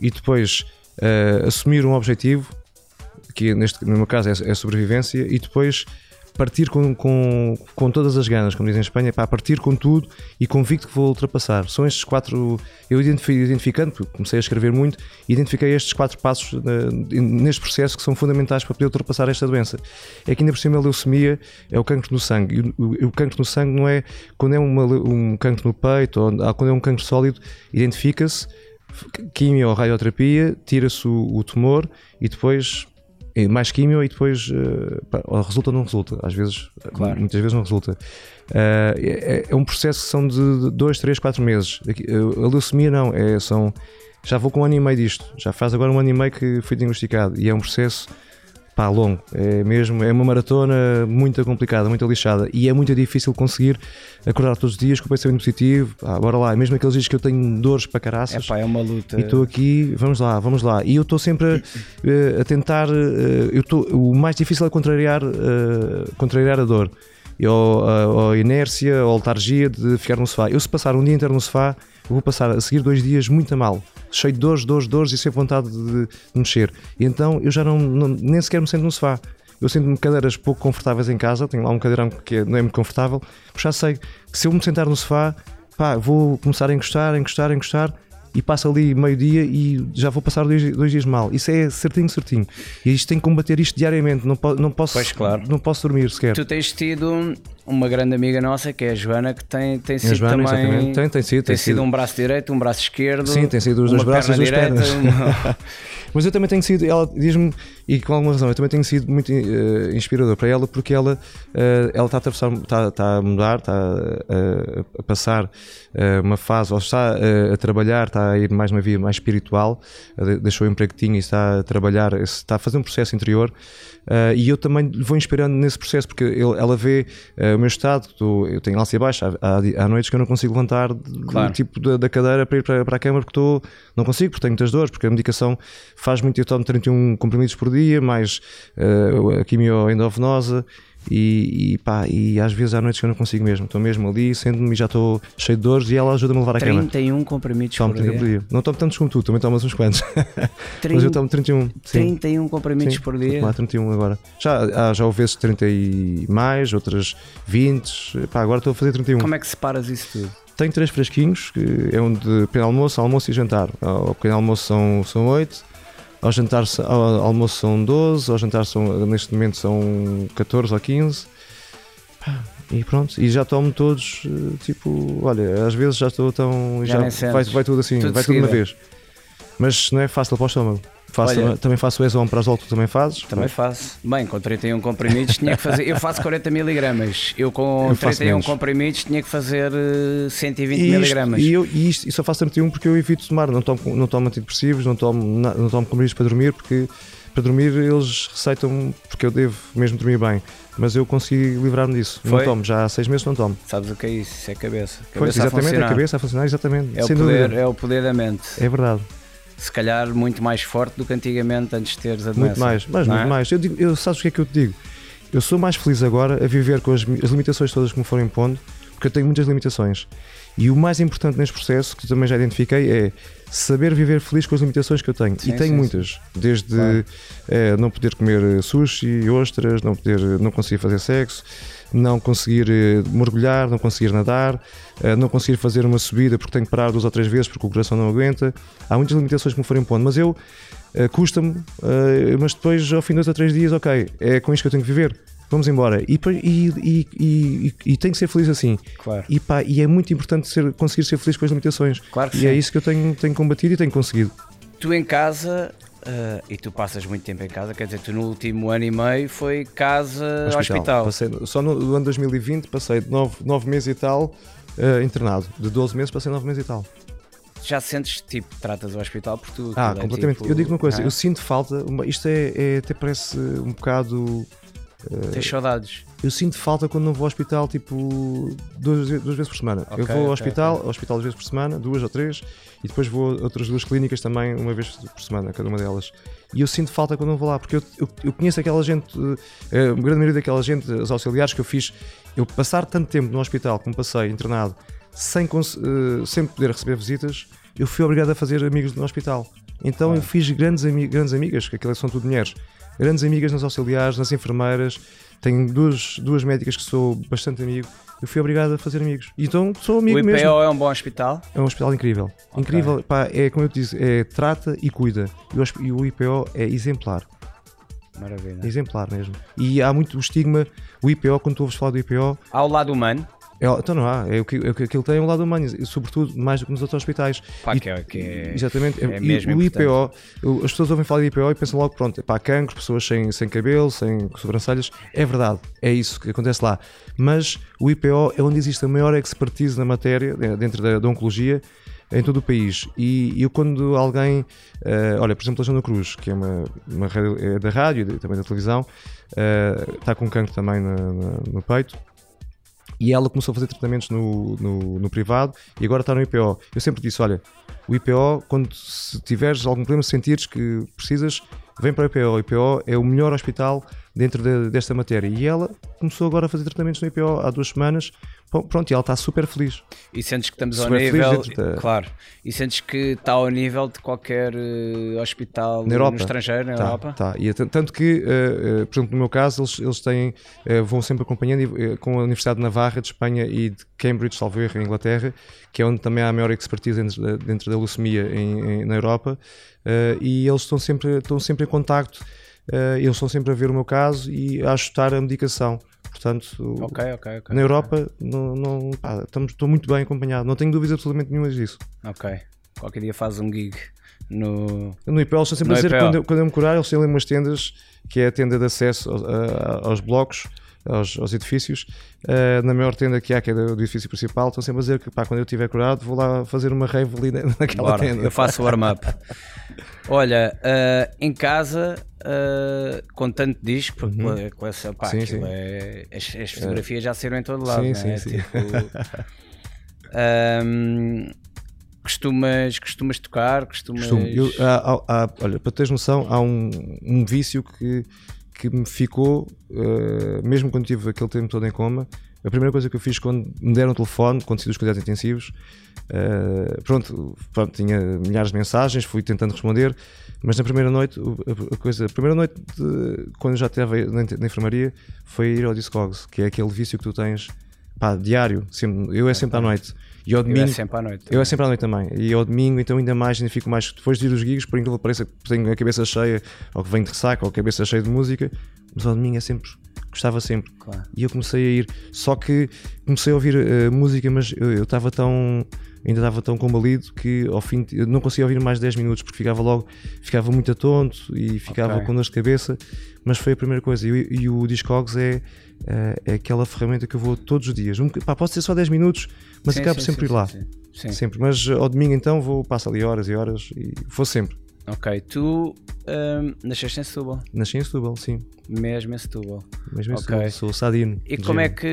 e depois eh, assumir um objetivo, que neste, no meu caso é, é sobrevivência, e depois partir com, com, com todas as ganas, como dizem em Espanha, para partir com tudo e convicto que vou ultrapassar. São estes quatro, eu identifi- identificando, porque comecei a escrever muito, identifiquei estes quatro passos eh, neste processo que são fundamentais para poder ultrapassar esta doença. É que ainda por cima a leucemia é o cancro no sangue, e o, o- cancro no sangue não é quando é uma um cancro no peito ou quando é um cancro sólido, identifica-se, quimio ou radioterapia, tira-se o, o tumor e depois eh, mais quimio e depois pá, ou resulta ou não resulta. Às vezes, Claro. muitas vezes não resulta. Eh, é, é um processo que são de 2, 3, 4 meses. A leucemia não, é, são. Já vou com um ano e meio disto. Já faz agora um ano e meio que fui diagnosticado. E é um processo pá, longo. É mesmo, é uma maratona muito complicada, muito lixada. E é muito difícil conseguir acordar todos os dias com o pensamento positivo. Pá, bora lá. Mesmo aqueles dias que eu tenho dores para É caraças. pá, é uma luta. E estou aqui, vamos lá, vamos lá. E eu estou sempre a, eh, a tentar. eh, eu estou, o mais difícil é contrariar, eh, contrariar a dor. ou, a, ou a inércia, ou a letargia de ficar no sofá. Eu, se passar um dia inteiro no sofá, eu vou passar a seguir dois dias muito a mal, cheio de dores, dores, dores e sem vontade de, de mexer. E então eu já não, não- nem sequer me sento no sofá. Eu sinto-me cadeiras pouco confortáveis em casa, tenho lá um cadeirão que é- não é muito confortável, mas já sei que se eu me sentar no sofá, pá, vou começar a encostar, encostar, encostar e passa ali meio-dia e já vou passar dois, dois dias mal. Isso é certinho, certinho. E isto tem que combater isto diariamente, não, po- não, posso, Pois, claro. não posso dormir sequer. Tu tens tido uma grande amiga nossa que é a Joana, que tem, tem a sido Joana, também. exatamente. Tem- tem sido, tem tem sido sido. um braço direito, um braço esquerdo. Sim, tem sido os dois braços e as pernas. uma- Mas eu também tenho sido, ela diz-me, e com alguma razão, eu também tenho sido muito eh, inspirador para ela porque ela, eh, ela está a atravessar, está, está a mudar, está a, a passar eh, uma fase, ou está eh, a trabalhar, está a ir mais uma via mais espiritual, eh, de- deixou o emprego que tinha e está a trabalhar, está a fazer um processo interior. eh, e eu também lhe vou inspirando nesse processo porque ele- ela vê eh, o meu estado, estou- eu tenho alça baixa, há, há, há noites que eu não consigo levantar de- Claro. tipo da, da cadeira para ir para, para a cama porque estou, não consigo, porque tenho muitas dores, porque a medicação faz muito, eu tomo 31 comprimidos por dia, mais eh, a quimio endovenosa e, e pá, e às vezes há noites que eu não consigo mesmo, estou mesmo ali, sendo-me e já estou cheio de dores e ela ajuda-me a levar à cama. 31 comprimidos Tomo por 30 dia. dia. Não tomo tantos como tu, também tomas uns quantos. Mas eu 30, tomo 31. Sim. 31 comprimidos Sim, por dia. tomar 31 agora. Já, há, já houve vezes 30 e mais, outras 20. Pá, agora estou a fazer 31. Como é que separas isso tudo? Tenho três fresquinhos, que é um de pequeno almoço, almoço e jantar. Ao pequeno almoço são, são 8, ao jantar ao almoço são 12, ao jantar são, neste momento são 14 ou 15. Pá, E pronto, e já tomo todos, eh, tipo, olha, às vezes já estou tão. Já Já, vai, vai tudo assim, Tudo vai tudo de uma vez. Mas não é fácil para o estômago. Faço, Olha- também faço o exomprazol que tu também fazes. Também faço. Bem, com 31 comprimidos tinha que fazer. Eu faço 40 miligramas. Eu com Eu faço 31 menos. comprimidos tinha que fazer eh, 120 E, isto, miligramas. e, eu, e, isto, e só faço 31 porque eu evito tomar, não tomo, não tomo antidepressivos, não tomo, não tomo comprimidos para dormir, porque para dormir eles receitam porque eu devo mesmo dormir bem, mas eu consegui livrar-me disso. Foi? Não tomo, já há seis meses não tomo. Sabes o que é isso? Isso é cabeça. Foi, Cabeça a exatamente, é funcionar. a cabeça a funcionar, exatamente, É o, poder, dúvida. é o poder da mente. É verdade, Se calhar muito mais forte do que antigamente antes de teres a doença. muito mais, mas não muito é? mais. Eu digo, eu, sabes o que é que eu te digo? Eu sou mais feliz agora a viver com as, as limitações todas que me foram impondo, porque eu tenho muitas limitações. E o mais importante neste processo, que também já identifiquei, é saber viver feliz com as limitações que eu tenho. Sim, e tenho sim, muitas. Desde Claro. eh, não poder comer sushi, ostras, não, poder, não conseguir fazer sexo, não conseguir eh, mergulhar, não conseguir nadar, eh, não conseguir fazer uma subida porque tenho que parar duas ou três vezes porque o coração não aguenta. Há muitas limitações que me foram impondo, mas eu eh, custa-me, mas depois ao fim de dois ou três dias, ok, é com isto que eu tenho que viver. Vamos embora. E, e, e, e, tenho que ser feliz assim. Claro. E, pá, e é muito importante ser, conseguir ser feliz com as limitações. Claro e sim. é isso que eu tenho, tenho combatido e tenho conseguido. Tu em casa, eh, e tu passas muito tempo em casa, quer dizer, tu no último ano e meio foi casa hospital. Passei, só no, no ano 2020 passei de 9, meses e tal eh, internado. De 12 meses passei 9 meses e tal. Já sentes, tipo, tratas o hospital por tu. Ah, aquilo é completamente. tipo, eu digo uma coisa, eu sinto falta, uma- isto é, é- até parece um bocado. Tens saudades. Eu sinto falta quando não vou ao hospital, tipo, duas, duas vezes por semana. Ok, eu vou ao ok, hospital, ao hospital duas vezes por semana, duas ou três, e depois vou a outras duas clínicas também, uma vez por semana, cada uma delas. E eu sinto falta quando não vou lá, porque eu, eu, eu conheço aquela gente, eh, a grande maioria daquela gente, os auxiliares que eu fiz, eu passar tanto tempo no hospital como passei, internado, sem, eh, sem poder receber visitas, eu fui obrigado a fazer amigos no hospital. Então eu fiz grandes, ami grandes amigas, que aquelas são tudo mulheres, grandes amigas nas auxiliares, nas enfermeiras, tenho duas, duas médicas que sou bastante amigo, eu fui obrigado a fazer amigos. Então sou amigo O IPO mesmo. é um bom hospital? É um hospital incrível. Incrível, pá, é como eu te disse, é trata e cuida. E o, e o IPO é exemplar. Maravilha. Exemplar mesmo. E há muito o estigma, o IPO, quando tu ouves falar do IPO, Ao lado humano, é, então não há, é o que, é aquilo tem um lado humano, e sobretudo mais do que nos outros hospitais. pá, E- que é, que é, Exatamente. é mesmo o. IPO, as pessoas ouvem falar de IPO e pensam logo, pronto, é pá, cancro, pessoas sem, sem cabelo, sem sobrancelhas. É verdade, é isso que acontece lá. Mas o IPO é onde existe a maior expertise na matéria, dentro da, da oncologia, em todo o país. E eu, quando alguém, eh, olha, por exemplo, a Joana Cruz, que é uma, uma é da rádio e também da televisão, eh, está com cancro também na- na- no peito. E ela começou a fazer tratamentos no, no, no privado e agora está no IPO. Eu sempre disse: olha, o IPO, quando se tiveres algum problema, se sentires que precisas, vem para o IPO. O IPO é o melhor hospital dentro de, desta matéria. E ela começou agora a fazer tratamentos no IPO há duas semanas. Pronto, e ela está super feliz. E sentes que estamos super ao nível. Claro. E sentes que está ao nível de qualquer uh, hospital na Europa. no estrangeiro, na tá, Europa? Tá. E tanto que, uh, uh, por exemplo, no meu caso, eles, eles têm, vão sempre acompanhando com a Universidade de Navarra, de Espanha e de Cambridge, salvo erro, em Inglaterra, que é onde também há a maior expertise dentro, dentro da leucemia em, em, na Europa. e eles estão sempre, estão sempre em contacto eles estão sempre a ver o meu caso e a ajustar a medicação. Portanto, okay, okay, okay, na Europa não, não, pá, estamos, estou muito bem acompanhado, não tenho dúvidas absolutamente nenhuma disso. Ok. Qualquer dia faz um gig no. No IPL, estou sempre no a dizer quando eu, quando eu me curar, eles têm ali umas tendas que é a tenda de acesso aos, aos blocos. Aos, aos, edifícios. Uh, na maior tenda que há, que é do edifício principal, estão sempre a dizer que pá, quando eu estiver curado vou lá fazer uma rave ali naquela Bora, tenda. Eu faço o warm-up. Olha, uh, em casa, uh, com tanto disco, porque uhum. com essa, pá, sim, sim. É, as, as, fotografias já saíram em todo lado, sim, sim, é? sim. Tipo, um, costumas, costumas tocar, costumas... Costumo. Eu, há, há, olha, para teres noção, há um, um vício que, que me ficou, uh, mesmo quando tive aquele tempo todo em coma, a primeira coisa que eu fiz quando me deram o telefone, quando saí dos cuidados intensivos, uh, pronto, pronto, tinha milhares de mensagens, fui tentando responder, mas na primeira noite, a, coisa, a primeira noite, de, quando já estava na, na, enfermaria, foi ir ao Discogs, que é aquele vício que tu tens, pá, diário, sempre, eu é sempre à noite. E ao domingo, eu é sempre à noite. Também. Eu é sempre à noite também. E ao domingo, então, ainda mais, ainda fico mais. Depois de ir os gigs, por incrível que pareça, tenho a cabeça cheia, ou que venho de ressaca, ou a cabeça cheia de música, mas ao domingo é sempre gostava sempre. Claro. E eu comecei a ir, só que comecei a ouvir uh, música, mas eu estava tão ainda estava tão combalido que ao fim eu não conseguia ouvir mais 10 minutos porque ficava logo, ficava muito atonto e ficava okay. com dor de cabeça, mas foi a primeira coisa. E, e o Discogs é, é, é, aquela ferramenta que eu vou todos os dias. Um, pá, pode ser só 10 minutos, mas sim, acabo sim, sempre sim, ir lá. Sempre. Mas ao domingo então vou, passo ali horas e horas e vou sempre. Ok, tu um, nasceste em Setúbal? Nasci em Setúbal, sim. Mesmo em Setúbal. Mesmo em okay. Setúbal, sou sadino. E como é que.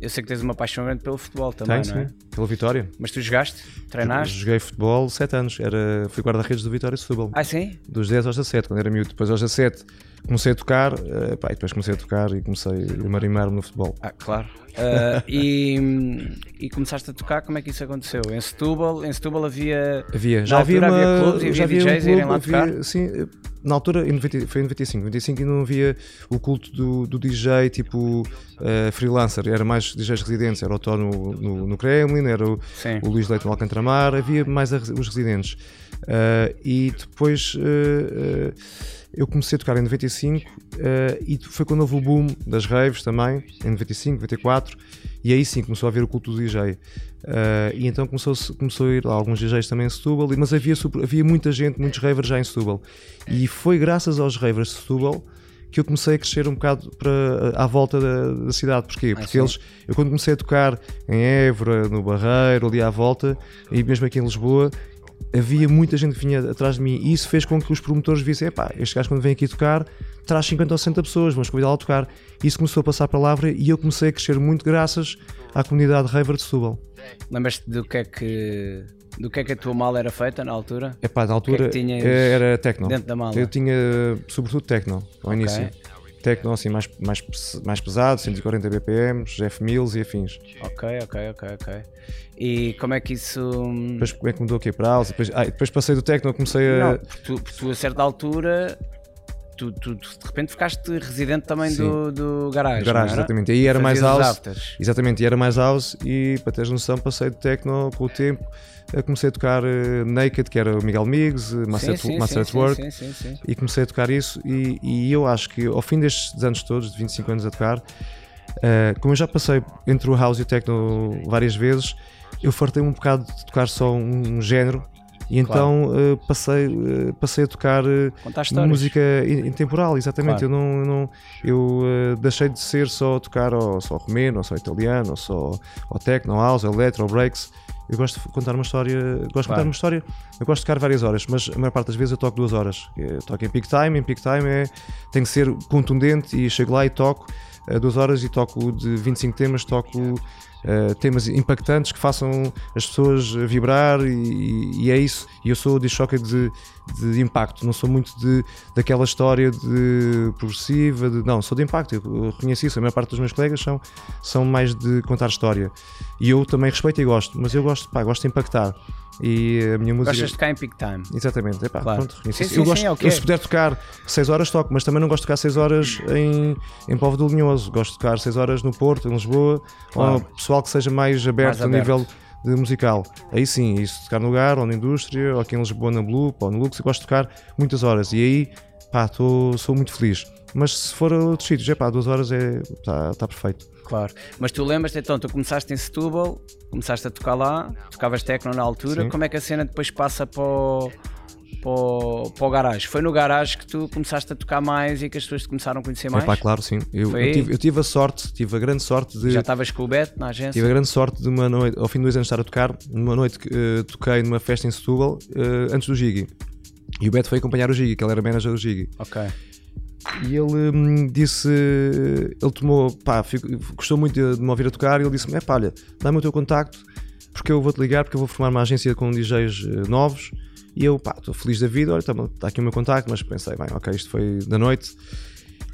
Eu sei que tens uma paixão grande pelo futebol também, Tem, não é? Sim, pela Vitória. Mas tu jogaste? Treinaste? Joguei futebol 7 anos, era, fui guarda-redes do Vitória Setúbal. Ah, sim? Dos 10 aos 17, quando era miúdo. Depois aos 17 comecei a tocar, uh, pá, e depois comecei a tocar e comecei a marimar-me no futebol. Ah, claro. Uh, e, e, começaste a tocar, como é que isso aconteceu? Em Setúbal, em Setúbal havia. Havia, já havia, uma, havia clubes e havia DJs um clube, irem lá havia, tocar? Sim, na altura, em 90, foi em 95, 95 e não havia o culto do, do DJ tipo uh, freelancer, era mais DJs residentes, era o Tó no, no, no, Kremlin, era o, o Luís Leite no Alcantramar, havia mais a, os residentes. Uh, e depois eu comecei a tocar em 95 e foi quando houve o boom das raves também, em 95, 94, e aí sim começou a haver o culto do DJ. Uh, e então começou, começou a ir lá alguns DJs também em Setúbal, mas havia, havia muita gente, muitos ravers já em Setúbal. E foi graças aos ravers de Setúbal que eu comecei a crescer um bocado para, à volta da, da cidade. Porquê? Porque ah, eles, eu quando comecei a tocar em Évora, no Barreiro, ali à volta, e mesmo aqui em Lisboa, havia muita gente que vinha atrás de mim e isso fez com que os promotores vissem, epá, este gajo quando vem aqui tocar traz 50 ou 60 pessoas, vamos convidá-lo a tocar. Isso começou a passar a palavra e eu comecei a crescer muito graças à comunidade Raver de Setúbal. Lembras-te do que é que do que é que a tua mala era feita na altura? É pá, na altura é era techno. Dentro da mala. Eu tinha sobretudo techno ao okay. início. Techno assim mais, mais, mais pesado, 140 BPM, F1000 e afins. Ok, ok, ok, ok. E como é que isso. Depois como é que mudou aqui para house? Depois, ah, depois passei do techno, comecei a. Não, porque tu, porque tu a certa altura Tu, tu, de repente ficaste residente também do, do garagem. Garagem, exatamente. E aí era mais house. Exatamente, e era mais house. E para teres noção, passei de techno com o tempo. Comecei a tocar uh, Naked, que era o Miguel Miggs, Master, sim, sim, Master sim, Work, e comecei a tocar isso. E, e, eu acho que ao fim destes anos todos, de 25 anos a tocar, uh, como eu já passei entre o house e o techno várias vezes, eu fartei um bocado de tocar só um, um género e então claro. uh, passei, uh, passei a tocar uh, música intemporal, exatamente. Claro. Eu não, eu, não, eu deixei de ser só tocar ou só romeno, ou só italiano, ou só ou techno, house, electro, breaks. Eu gosto de contar uma história, gosto claro. de contar uma história, eu gosto de tocar várias horas, mas a maior parte das vezes eu toco duas horas. Eu toco em peak time, em peak time é, tem que ser contundente e chego lá e toco uh, duas horas e toco de 25 temas, toco uh, temas impactantes que façam as pessoas vibrar e, e é isso. E eu sou de choque de, de impacto, não sou muito de, daquela história de progressiva, de, não, sou de impacto, eu reconheci isso. A maior parte dos meus colegas são, são mais de contar história. E eu também respeito e gosto, mas eu gosto, pá, gosto de impactar. E a minha música. Gostas de tocar em peak time? Exatamente, Epá, Claro. pronto, Sim, sim, eu, gosto, sim, é o que eu é. se puder tocar 6 horas toco, mas também não gosto de tocar 6 horas em, em Povo do Linhoso. Gosto de tocar 6 horas no Porto, em Lisboa, Claro. ou pessoal que seja mais aberto, Mais a nível de musical. Aí sim, isso tocar no lugar, ou na indústria, ou aqui em Lisboa na Blue, ou no Lux, eu gosto de tocar muitas horas. E aí, pá, tô, sou muito feliz. Mas se for a outros sítios, é pá, 2 horas é, tá, tá perfeito. Claro. Mas tu lembras-te então, tu começaste em Setúbal, começaste a tocar lá, tocavas techno na altura, Sim. como é que a cena depois passa para o, para o, para o garagem? Foi no garagem que tu começaste a tocar mais e que as pessoas te começaram a conhecer mais? É pá, claro, sim. Eu, eu tive, eu tive a sorte, tive a grande sorte de. Já estavas com o Beto na agência? Tive a grande sorte de uma noite, ao fim de dois anos de estar a tocar, numa noite que eh, toquei numa festa em Setúbal, eh, antes do Gigi. E o Beto foi acompanhar o Gigi, que ele era manager do Gigi. Ok. E ele hum, disse, ele tomou, pá, fico- gostou muito de, de me ouvir a tocar e ele disse-me: é pá, olha, dá-me o teu contacto porque eu vou-te ligar, porque eu vou formar uma agência com DJs eh, novos. E eu, pá, estou feliz da vida, olha, está aqui o meu contacto, mas pensei, bem, ok, isto foi da noite.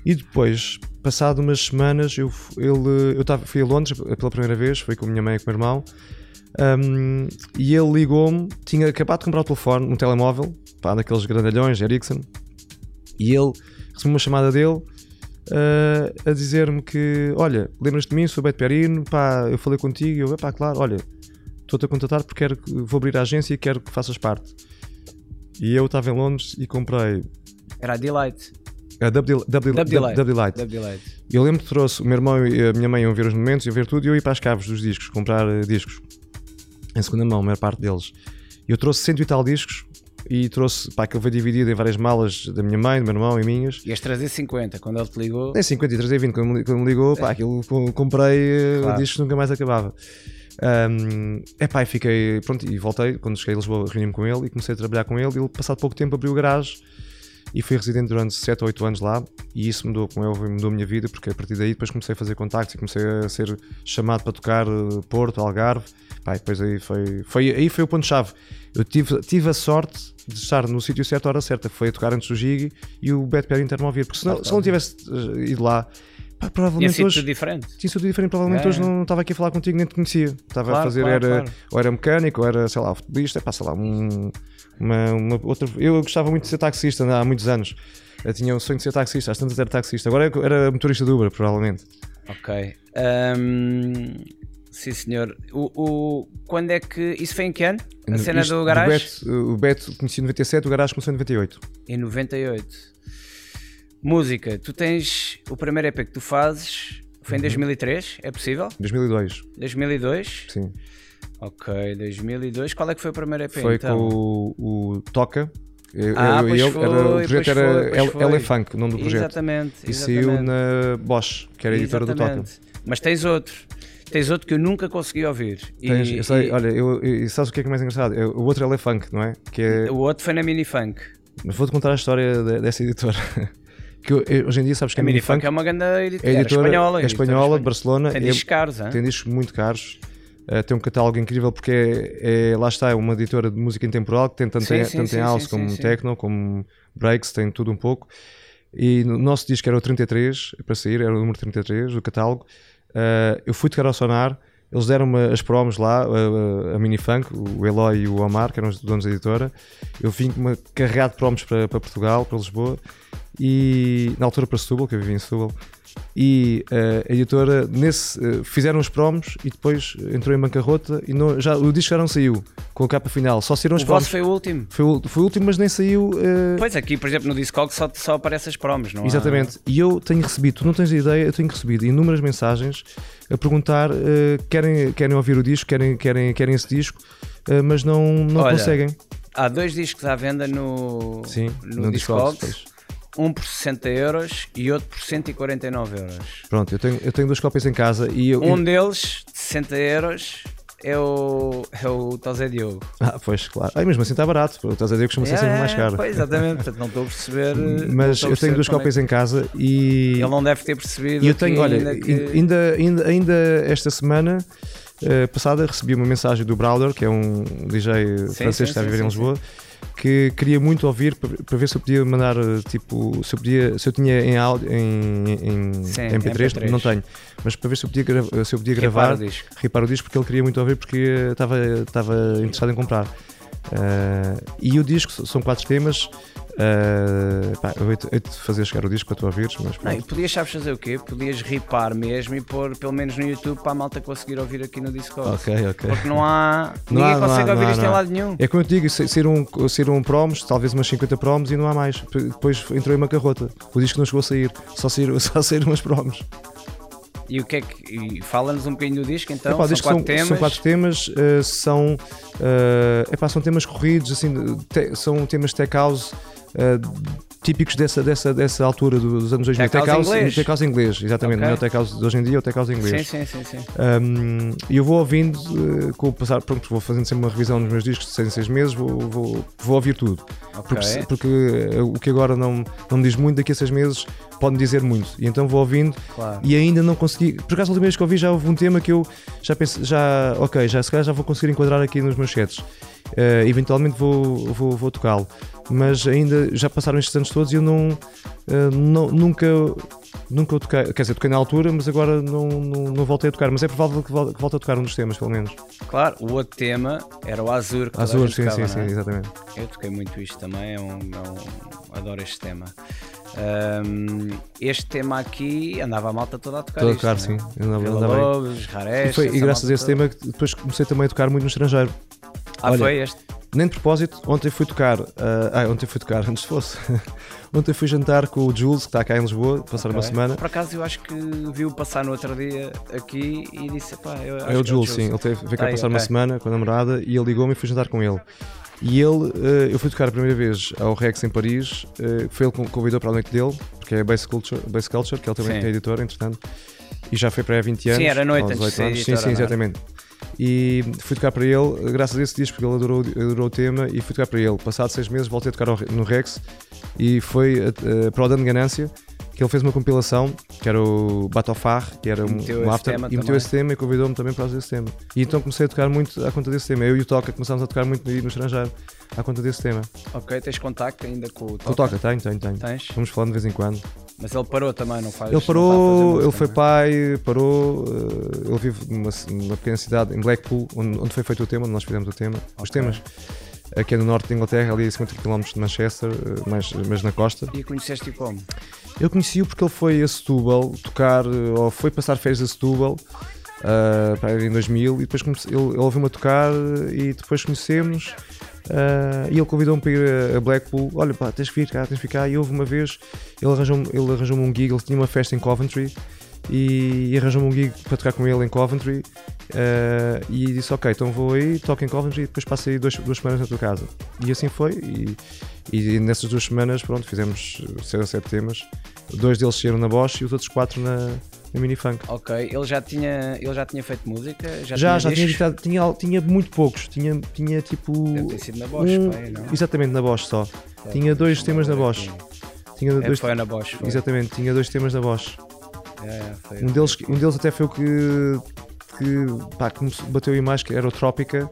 E depois, passado umas semanas, eu, ele, eu tava, fui a Londres pela primeira vez, foi com a minha mãe e com o meu irmão, hum, e ele ligou-me, tinha acabado de comprar o telefone, um telemóvel, pá, daqueles grandalhões, Ericsson, e ele recebeu uma chamada dele ah, a dizer-me que, olha, lembras de mim, sou o Beto Perino, pá, eu falei contigo, e eu, pá, claro, olha, estou-te a contatar porque quero que, vou abrir a agência e quero que faças parte. E eu estava em Londres e comprei Era a Delight. a Delight. Eu lembro que trouxe o meu irmão e a minha mãe iam ver os momentos, iam ver tudo, e eu ia para as caves dos discos, comprar eh, discos em segunda mão, a maior parte deles. Eu trouxe cento e tal discos e trouxe, pá, aquilo foi dividido em várias malas da minha mãe, do meu irmão e minhas. Ias trazer 50 quando ele te ligou. Nem 53 e 20, quando me, quando me ligou, pá, aquilo co- comprei eh, Claro. discos nunca mais acabava. é pá, e fiquei, pronto, e voltei, quando cheguei a Lisboa, reuni-me com ele e comecei a trabalhar com ele. Ele, passado pouco tempo, abriu o garagem e fui residente durante 7 ou 8 anos lá. E isso mudou com ele, mudou a minha vida, porque a partir daí depois comecei a fazer contactos e comecei a ser chamado para tocar eh, Porto, Algarve. Pá, depois aí foi, foi, aí foi o ponto-chave. Eu tive, tive a sorte de estar no sítio certo, à hora certa. Foi a tocar antes do Gigi e o Perry ter-me a ouvir. Porque se não, se não tivesse eh, ido lá, pá, Tinha provavelmente sido hoje. tudo diferente. Tinha sido diferente, provavelmente É. hoje não estava aqui a falar contigo, nem te conhecia. Estava a Claro, fazer, claro, era, claro. ou era mecânico, ou era, sei lá, futebolista, pá, sei lá, um- uma, uma outra. Eu gostava muito de ser taxista há muitos anos. Eu tinha o sonho de ser taxista, às tantas era taxista. Agora eu era motorista de Uber, provavelmente. Ok. Ahm, sim, senhor. O, o- quando é que. Isso foi em que ano? A cena Isto do garagem? Beto, o Beto conheci em 97, o garagem começou em 98. Em 98. Música. Tu tens. O primeiro EP que tu fazes foi Uhum. em 2003, é possível? 2002, 2002? sim. Ok, 2002. Qual é que foi o primeiro EP Foi então? com o, o Toca. Eu, Ah, eu e ele, foi, era, o projeto era pois L- foi. LA Funk, o nome do projeto. Exatamente. E exatamente. saiu na Bosch, que era a editora do Toca. Mas tens outro. Tens outro que eu nunca consegui ouvir. E- Tens, eu sei, e- olha, eu, e sabes o que é que é mais engraçado? É, o outro é Funk, não é? Que é O outro foi na Mini Funk. mas vou-te contar a história de- dessa editora. que eu- eu- hoje em dia sabes que A a Mini Funk Funk é uma grande editora, é editora espanhola. é espanhola, de Barcelona, Tem é- discos caros, hein? tem discos muito caros. eh, tem um catálogo incrível porque é, é- lá está, é uma editora de música intemporal que tem tanto, Sim, em, sim, tanto sim, em house como techno, como breaks, tem tudo um pouco. E no nosso disco era o 33 para sair, era o número 33 do catálogo. Eh, eu fui tocar ao Sonar, eles deram-me as promos lá, a, a Mini Funk, o Eloy e o Omar, que eram os donos da editora. Eu vim com uma carregada de promos para, para Portugal, para Lisboa, e na altura para Setúbal, que eu vivi em Setúbal. E eh, a editora nesse, eh, fizeram os promos e depois entrou em bancarrota e não, já, o disco já não saiu com a capa final, só saíram os O promos. vosso foi o último. Foi, o, foi o último, mas nem saiu. eh, Pois aqui, por exemplo, no Discog só, só aparece as promos, não há- Exatamente. E eu tenho recebido, tu não tens ideia, eu tenho recebido inúmeras mensagens a perguntar eh, querem, querem ouvir o disco, querem, querem, querem esse disco, eh, mas não, não Olha, conseguem. Há dois discos à venda no, Sim, no, no Discogs. Um por 60 euros e outro por 149 euros. Pronto, eu tenho, eu tenho duas cópias em casa e eu. Um deles, de 60 euros, é o, é o Tosé Diogo. Ah, pois, claro. Ah, mesmo assim está barato. A dizer que costuma ser sempre mais caro. Pois, exatamente, portanto não estou a perceber. Mas eu tenho duas é cópias em casa e. Ele não deve ter percebido. E eu tenho, olha, ainda, que... ainda, ainda, ainda esta semana uh, passada recebi uma mensagem do Browder, que é um DJ sim, francês sim, que está a viver sim, em Lisboa. Que queria muito ouvir para, ver se eu podia mandar tipo se eu podia se eu tinha em áudio em, em MP3, MP3, não tenho. Mas para ver se eu podia, se eu podia gravar ripar o disco porque ele queria muito ouvir porque estava estava interessado em comprar. Uh, e o disco são quatro temas Uh, pá, eu hei de fazer chegar o disco para tu ouvires, mas não, podias sabes fazer o quê? Podias ripar mesmo e pôr pelo menos no YouTube para a malta conseguir ouvir aqui no Discord. Ok, ok. Porque não há. Não ninguém há, consegue há, ouvir isto em lado nenhum. É como eu te digo, ser um, ser um promos, talvez umas 50 promos e não há mais. Depois entrou em uma carrota. O disco não chegou a sair, só saíram, só saíram umas promos. E o que é que. Fala-nos um bocadinho do disco então. Epá, são, quatro são, temas. são quatro temas. Uh, são. Uh, epá, são temas corridos, assim, te, são temas tech house uh, típicos dessa, dessa, dessa altura dos anos 2000. Tech house inglês. Tech house inglês, exatamente. Okay. Não é o tech house de hoje em dia, é o tech house inglês. Sim, sim, sim. sim. Um, e eu vou ouvindo, uh, com o passar, pronto, vou fazendo sempre uma revisão nos meus discos de 6 em 6 meses, vou, vou, vou ouvir tudo. Okay. Porque, porque uh, o que agora não, não me diz muito, daqui a 6 meses pode dizer muito. E então vou ouvindo claro. e ainda não consegui. Por acaso, a última vez que ouvi já houve um tema que eu já pensei, já, ok, já se calhar já vou conseguir enquadrar aqui nos meus sets. Uh, eventualmente vou, vou, vou tocá-lo mas ainda já passaram estes anos todos e eu não, uh, não nunca nunca o toquei, quer dizer, toquei na altura, mas agora não, não, não voltei a tocar, mas é provável que volte, que a tocar um dos temas, pelo menos. Claro, o outro tema era o Azur. Que Azur, sim, tocava, sim, sim, é? exatamente. Eu toquei muito isto também, é um, é um adoro este tema. Um, este tema aqui andava a malta toda a tocar. Toda a tocar, sim. Andava, andava Lobos, e, foi, e graças a esse toda. tema depois comecei também a tocar muito no estrangeiro. Ah, Olha, foi este? Nem de propósito, ontem fui tocar. Uh, ah, ontem fui tocar, antes fosse. ontem fui jantar com o Jules, que está cá em Lisboa, passar okay. uma semana. Por acaso eu acho que viu passar no outro dia aqui e disse: pá, eu acho é o Jules, sim. Ele teve, veio cá passar okay. uma semana com a namorada e ele ligou-me e fui jantar com ele. E ele, uh, eu fui tocar a primeira vez ao Rex em Paris, uh, foi ele que me convidou para a noite dele, porque é Base Culture, Base Culture que ele também sim. é editor, entretanto, e já foi para aí há 20 anos. Sim, era noite antes de Sim, sim, exatamente. E fui tocar para ele, graças a esse disco, porque ele adorou, adorou o tema, e fui tocar para ele. Passado seis meses, voltei a tocar no Rex e foi uh, para o Dano Ganância, que ele fez uma compilação, que era o Batofar, que era um, um after, e meteu esse tema e convidou-me também para fazer esse tema. E então comecei a tocar muito à conta desse tema. Eu e o Toca começámos a tocar muito no estrangeiro à conta desse tema. Ok, tens contacto ainda com o Toca? Com o Toca, tenho, tenho, tenho. Tens? Vamos falando de vez em quando. Mas ele parou também, não faz? Ele parou, ele foi pai, parou, uh, ele vive numa, numa, pequena cidade em Blackpool, onde, onde, foi feito o tema, onde nós fizemos o tema, okay. os temas. Aqui é no norte de Inglaterra, ali a 50 km de Manchester, uh, mas, mas na costa. E conheceste-o como? Eu conheci-o porque ele foi a Setúbal tocar, ou foi passar férias a Setúbal, uh, em 2000, e depois ele, ele ouviu-me a tocar e depois conhecemos. Uh, e ele convidou-me para ir a Blackpool. Olha, pá, tens que vir cá, tens que ficar. E houve uma vez, ele arranjou-me ele arranjou um gig. Ele tinha uma festa em Coventry e, e arranjou-me um gig para tocar com ele em Coventry. Uh, e disse: Ok, então vou aí, toco em Coventry e depois passo aí dois, duas semanas na tua casa. E assim foi. E, e nessas duas semanas, pronto, fizemos seis ou sete temas. Dois deles saíram na Bosch e os outros quatro na, no Minifunk. Ok, ele já tinha, ele já tinha feito música? Já, já tinha, já tinha editado, tinha, tinha muito poucos, tinha, tinha tipo. Deve ter sido na Bosch, um, pai, não? Exatamente, na Bosch só. É, tinha dois temas na Bosch. Tinha é, dois, foi na Bosch. Foi. Exatamente, tinha dois temas na Bosch. É, foi, um, deles, um deles até foi o que, que, pá, bateu em mais, que era o Tropica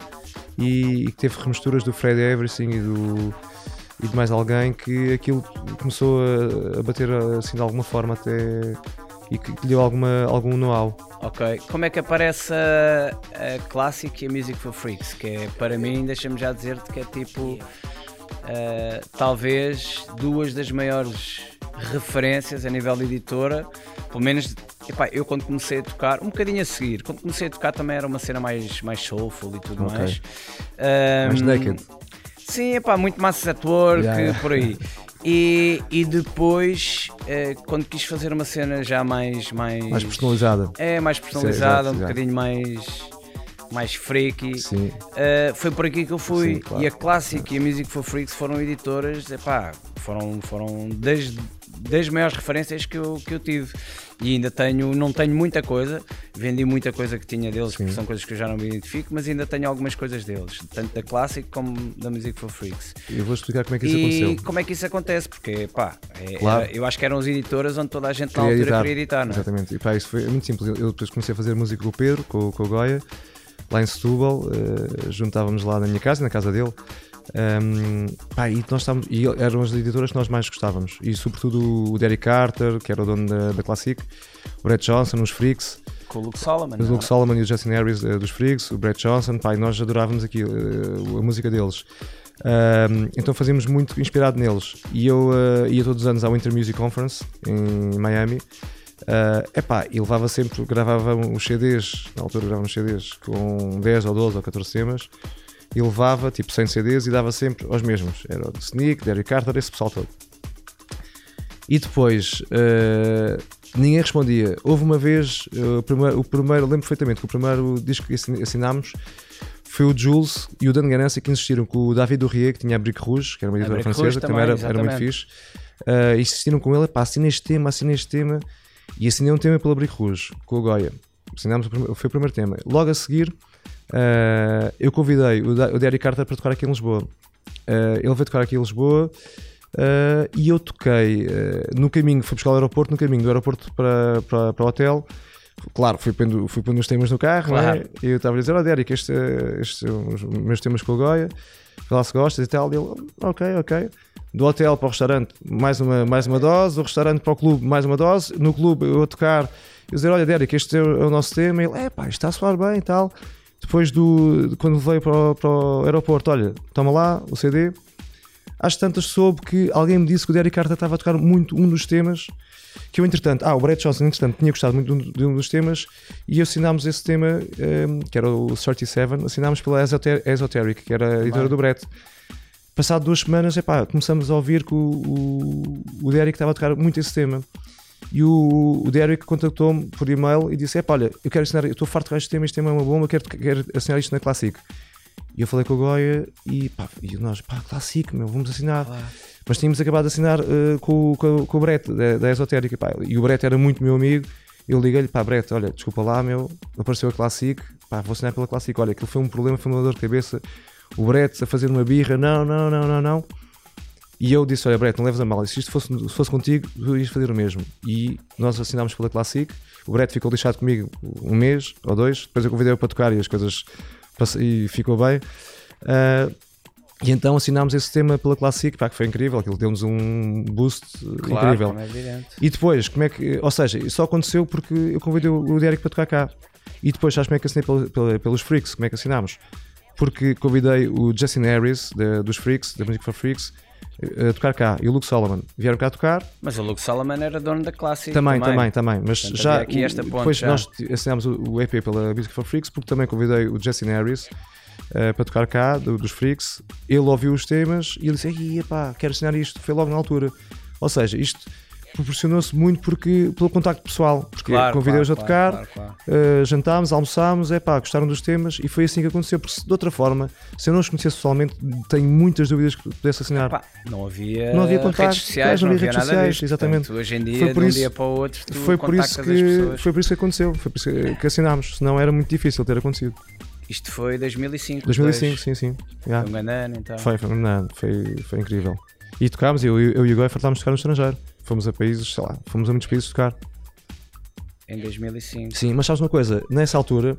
e, e que teve remisturas do Fred Everything e do e de mais alguém que aquilo começou a, a bater assim de alguma forma até e que lhe deu alguma, algum know-how. Ok, como é que aparece a, a Classic e a Music for Freaks? Que é, para mim, deixa-me já dizer-te que é tipo, uh, talvez duas das maiores referências a nível de editora, pelo menos epá, eu quando comecei a tocar, um bocadinho a seguir, quando comecei a tocar também era uma cena mais, mais soulful e tudo okay. mais. Um, mais naked. Sim, epá, muito massa at work, yeah. por aí. E, e depois, eh, quando quis fazer uma cena já mais. Mais, mais personalizada. É, mais personalizada, Sim, um bocadinho mais. Mais freaky, uh, foi por aqui que eu fui. Sim, claro. E a Classic e a Music for Freaks foram editoras, epá, foram, foram desde das maiores referências que eu, que eu tive. E ainda tenho, não tenho muita coisa, vendi muita coisa que tinha deles, que são coisas que eu já não me identifico, mas ainda tenho algumas coisas deles, tanto da Classic como da Music for Freaks. Eu vou explicar como é que isso e aconteceu. como é que isso acontece, porque pá, é- Claro. era- eu acho que eram as editoras onde toda a gente na Queria altura editar. queria editar, não é? Exatamente. E pá, isso foi muito simples. Eu- depois comecei a fazer música com o Pedro, com, com o Goya, lá em Setúbal. eh, juntávamos lá na minha casa, e na casa dele. Um, pá, e nós estávamos, e eram as editoras que nós mais gostávamos. E sobretudo o Derek Carter, que era o dono da, da Classic, o Brett Johnson, os Freaks, Com o Luke Solomon. o é? Luke Solomon e o Justin Harris eh, dos Freaks, o Brett Johnson, pá, e nós adorávamos aqui eh, a música deles. Um, então fazíamos muito inspirado neles. E eu eh, ia todos os anos à Winter Music Conference em Miami. Uh, epá, e levava sempre, gravava os CDs, na altura gravava uns CDs com 10 ou 12 ou 14 temas, e levava tipo 100 CDs e dava sempre aos mesmos. Era o Sneak, Derek Carter, esse pessoal todo. E depois uh, ninguém respondia. Houve uma vez, uh, o primeiro, o primeiro lembro perfeitamente que o primeiro disco que assin- assinámos foi o Jules e o Dan Ganassi que insistiram com o David Dourrier, que tinha a Brick Rouge, que era uma editora francesa, que também era, era muito fixe. Uh, insistiram com ele, pá, assina este tema, assina este tema. E assinei um tema pela Brick Rouge, com o Goya. Assinámos o primeiro- foi o primeiro tema. Logo a seguir, uh, eu convidei o, o Derek Carter para tocar aqui em Lisboa. Uh, ele veio tocar aqui em Lisboa uh, e eu toquei no caminho, fui buscar ao aeroporto, no caminho do aeroporto para, para, para o hotel. Claro, fui pondo, fui pondo os temas no carro, não é? Claro. E eu estava a dizer: Ó Derek, este, estes são os meus temas com o Goya, lá se gostas e tal. E ele, ok, ok. Do hotel para o restaurante, mais uma, mais uma dose. Do restaurante para o clube, mais uma dose. No clube, eu a tocar, eu dizer: Olha, Derek, este é o, é o nosso tema. E ele, é pá, isto está a soar bem e tal. Depois do, quando veio para o, para o aeroporto, olha, toma lá o CD. Às tantas soube que alguém me disse que o Derek Carter estava a tocar muito um dos temas que eu entretanto, ah, o Brett Johnson entretanto tinha gostado muito de um- de um dos temas e assinámos esse tema, ehm, que era o 37, assinámos pela Esoter- Esoteric, que era a editora do Brett. Passado duas semanas, epá, começamos a ouvir que o, o, o Derek estava a tocar muito esse tema. E o, o Derek contactou-me por e-mail e disse: Epá, olha, eu quero assinar, eu estou farto de tema, este tema é uma bomba, quero, quero assinar isto na Classic. E eu falei com o Goya e, pá, e nós, pá, Classic, meu, vamos assinar. Mas tínhamos acabado de assinar eh, com, com, com o Brett, da, da Esotérica, pá, e o Brett era muito meu amigo. Eu liguei-lhe, pá, Brett, olha, desculpa lá, meu, apareceu a Classic, pá, vou assinar pela Classic. Olha, aquilo foi um problema, foi uma dor de cabeça. O Brett a fazer uma birra, não, não, não, não, não. E eu disse: Olha, Brett, não leves a mal, se isto fosse, se fosse contigo, tu ias fazer o mesmo. E nós assinámos pela Classic. O Brett ficou lixado comigo um mês ou dois. Depois eu convidei-o para tocar e as coisas e ficou bem. Ah, e então assinámos esse tema pela Classic, pá, que foi incrível. Aquilo deu-nos um boost Claro, incrível. é. E depois, como é que. Ou seja, isso só aconteceu porque eu convidei o Derek para tocar cá. E depois, sabes como é que assinei pelo- pelo- pelos Freaks? Como é que assinámos? Porque convidei o Justin Harris, da- dos Freaks, da Music for Freaks, eh, a tocar cá. E o Luke Solomon. Vieram cá tocar. Mas o Luke Solomon era dono da classe. também, também, também. Mas Portanto, já. aqui esta ponte depois já. nós assinámos o, EP pela Music for Freaks, porque também convidei o Justin Harris. eh, para tocar cá, do- dos Freaks, ele ouviu os temas e ele disse: "Ei, epá, quero assinar isto. Foi logo na altura. Ou seja, isto proporcionou-se muito porque, pelo contacto pessoal, porque Claro, convidei-os claro, a tocar, claro, claro, claro. Uh, jantámos, almoçámos, é pá, gostaram dos temas e foi assim que aconteceu. Porque de outra forma, se eu não os conhecesse pessoalmente, tenho muitas dúvidas que pudesse assinar. Pá, não havia, Não havia contactos, redes sociais, não havia redes nada sociais, disto. exatamente. Portanto, hoje em dia, Foi por de um dia para o outro, tu foi, por isso que, foi por isso que aconteceu, foi por isso que, que assinámos, senão era muito difícil ter acontecido. Isto foi 2005. 2005, dois. sim, sim. Yeah. Foi um grande ano, então. Foi, foi, não, foi, foi incrível. E tocámos, eu, eu e o Goi fartámos tocar no estrangeiro. Fomos a países, sei lá, fomos a muitos países tocar. Em 2005. Sim, mas sabes uma coisa? Nessa altura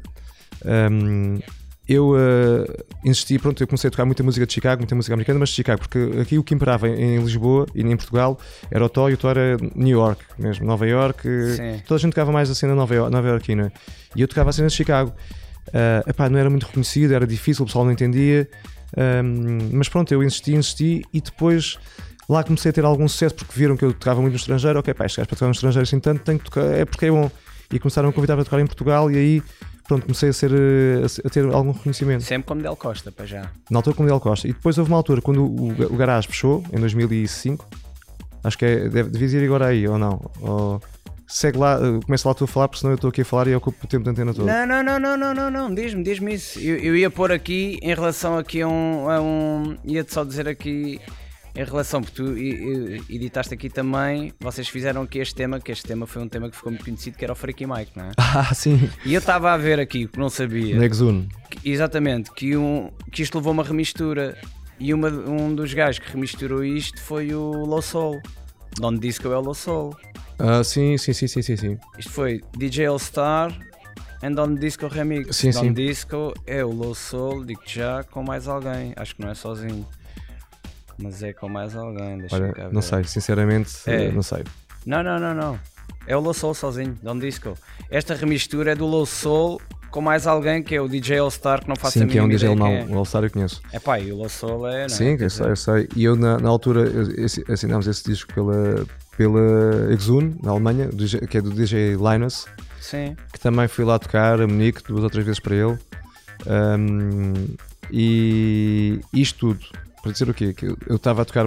hum, eu uh, insisti, pronto, eu comecei a tocar muita música de Chicago, muita música americana, mas de Chicago, porque aqui o que imperava em em Lisboa e em Portugal era o Tó e o Tó era New York mesmo, Nova York. Sim. Toda a gente tocava mais a cena nova, Yo- nova iorquina e eu tocava a cena de Chicago. Uh, epá, não era muito reconhecido, era difícil, o pessoal não entendia. hum, mas pronto, eu insisti, insisti e depois lá comecei a ter algum sucesso porque viram que eu tocava muito no estrangeiro. Ok, pá, este gajo para tocar no estrangeiro assim tanto, tem que tocar, é porque é bom. E começaram a convidar para tocar em Portugal e aí pronto, comecei a, ser, eh, a ter algum reconhecimento. Sempre como Del Costa, para já. Na altura com o Miguel Costa. E depois houve uma altura quando o, o garagem fechou, em 2005. Acho que é, deve, devias ir agora aí, ou não? Ou, segue lá, eh, começa lá tu a falar, porque senão eu estou aqui a falar e ocupo o tempo da antena todo. Não, não, não, não, não, não, não. Diz-me, diz-me isso. Eu, eu ia pôr aqui em relação aqui a um. A um Ia-te só dizer aqui. Em relação, porque tu editaste aqui também, vocês fizeram aqui este tema, que este tema foi um tema que ficou muito conhecido, que era o Freaky Mike, não é? Ah, sim. E eu estava a ver aqui, que não sabia, Nexune. exatamente, que, um, que isto levou uma remistura. E uma, um dos gajos que remisturou isto foi o Low Soul. Don Disco é o Low Soul. Ah, sim, sim, sim, sim, sim, sim. Isto foi DJ All Star and Don Disco Remix. Sim, Don sim. Disco é o Low Soul, digo já, com mais alguém. Acho que não é sozinho. Mas é com mais alguém. Deixa Olha, cá não sei, sinceramente, É. eh, não sei. Não, não, não, não. É o Low Soul sozinho, Don Disco. Esta remistura é do Low Soul com mais alguém que é o DJ All Star que não faço a Sim, que é um DJ alemão, quem o All-Star eu conheço. é. É pá, e o Low Soul é. Não, Sim, é? eu Quer sei, eu sei. E eu, na, na altura, eu- assinámos esse disco pela, pela Exune, na Alemanha, que é do DJ Linus, Sim. que também fui lá tocar a Munique duas ou três vezes para ele. Ahm, e isto tudo, para dizer o quê? Que eu- estava a tocar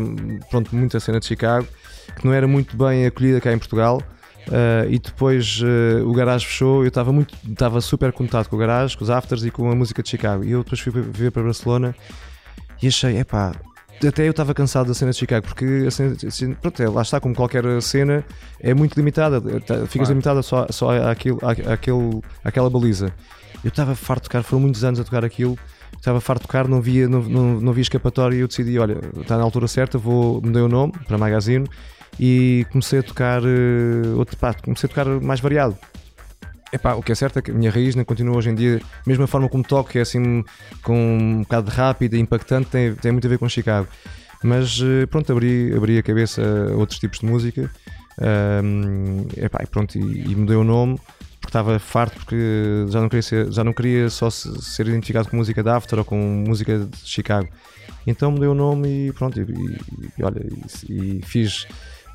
pronto, muita cena de Chicago, que não era muito bem acolhida cá em Portugal. ah, e depois ah, o garagem fechou, eu estava muito, estava super conectado com o garagem, com os afters e com a música de Chicago. E eu depois fui viver para Barcelona e achei, epá, até eu estava cansado da cena de Chicago, porque a cena, assim, pronto, é, lá está, como qualquer cena, é muito limitada, tá- ficas Claro. limitada só, só àquilo, à- àquele, àquela baliza. Eu estava farto de tocar, foram muitos anos a tocar aquilo, estava farto de tocar, não via, não, não, não via escapatória e eu decidi, olha, está na altura certa, vou, mudei o nome para Magazine e comecei a tocar eh, outro, pá, comecei a tocar mais variado. Epá, o que é certo é que a minha raiz não continua hoje em dia, mesmo a forma como toco, que é assim com um bocado de rápido e impactante, tem, tem muito a ver com Chicago. Mas eh, pronto, abri, abri a cabeça a outros tipos de música Ahm, epá, e pronto, e, e mudei o nome estava farto, porque já não queria, ser, já não queria só se- ser identificado com música da After ou com música de Chicago. Então mudei o nome e pronto, e, e- olha, e, e fiz.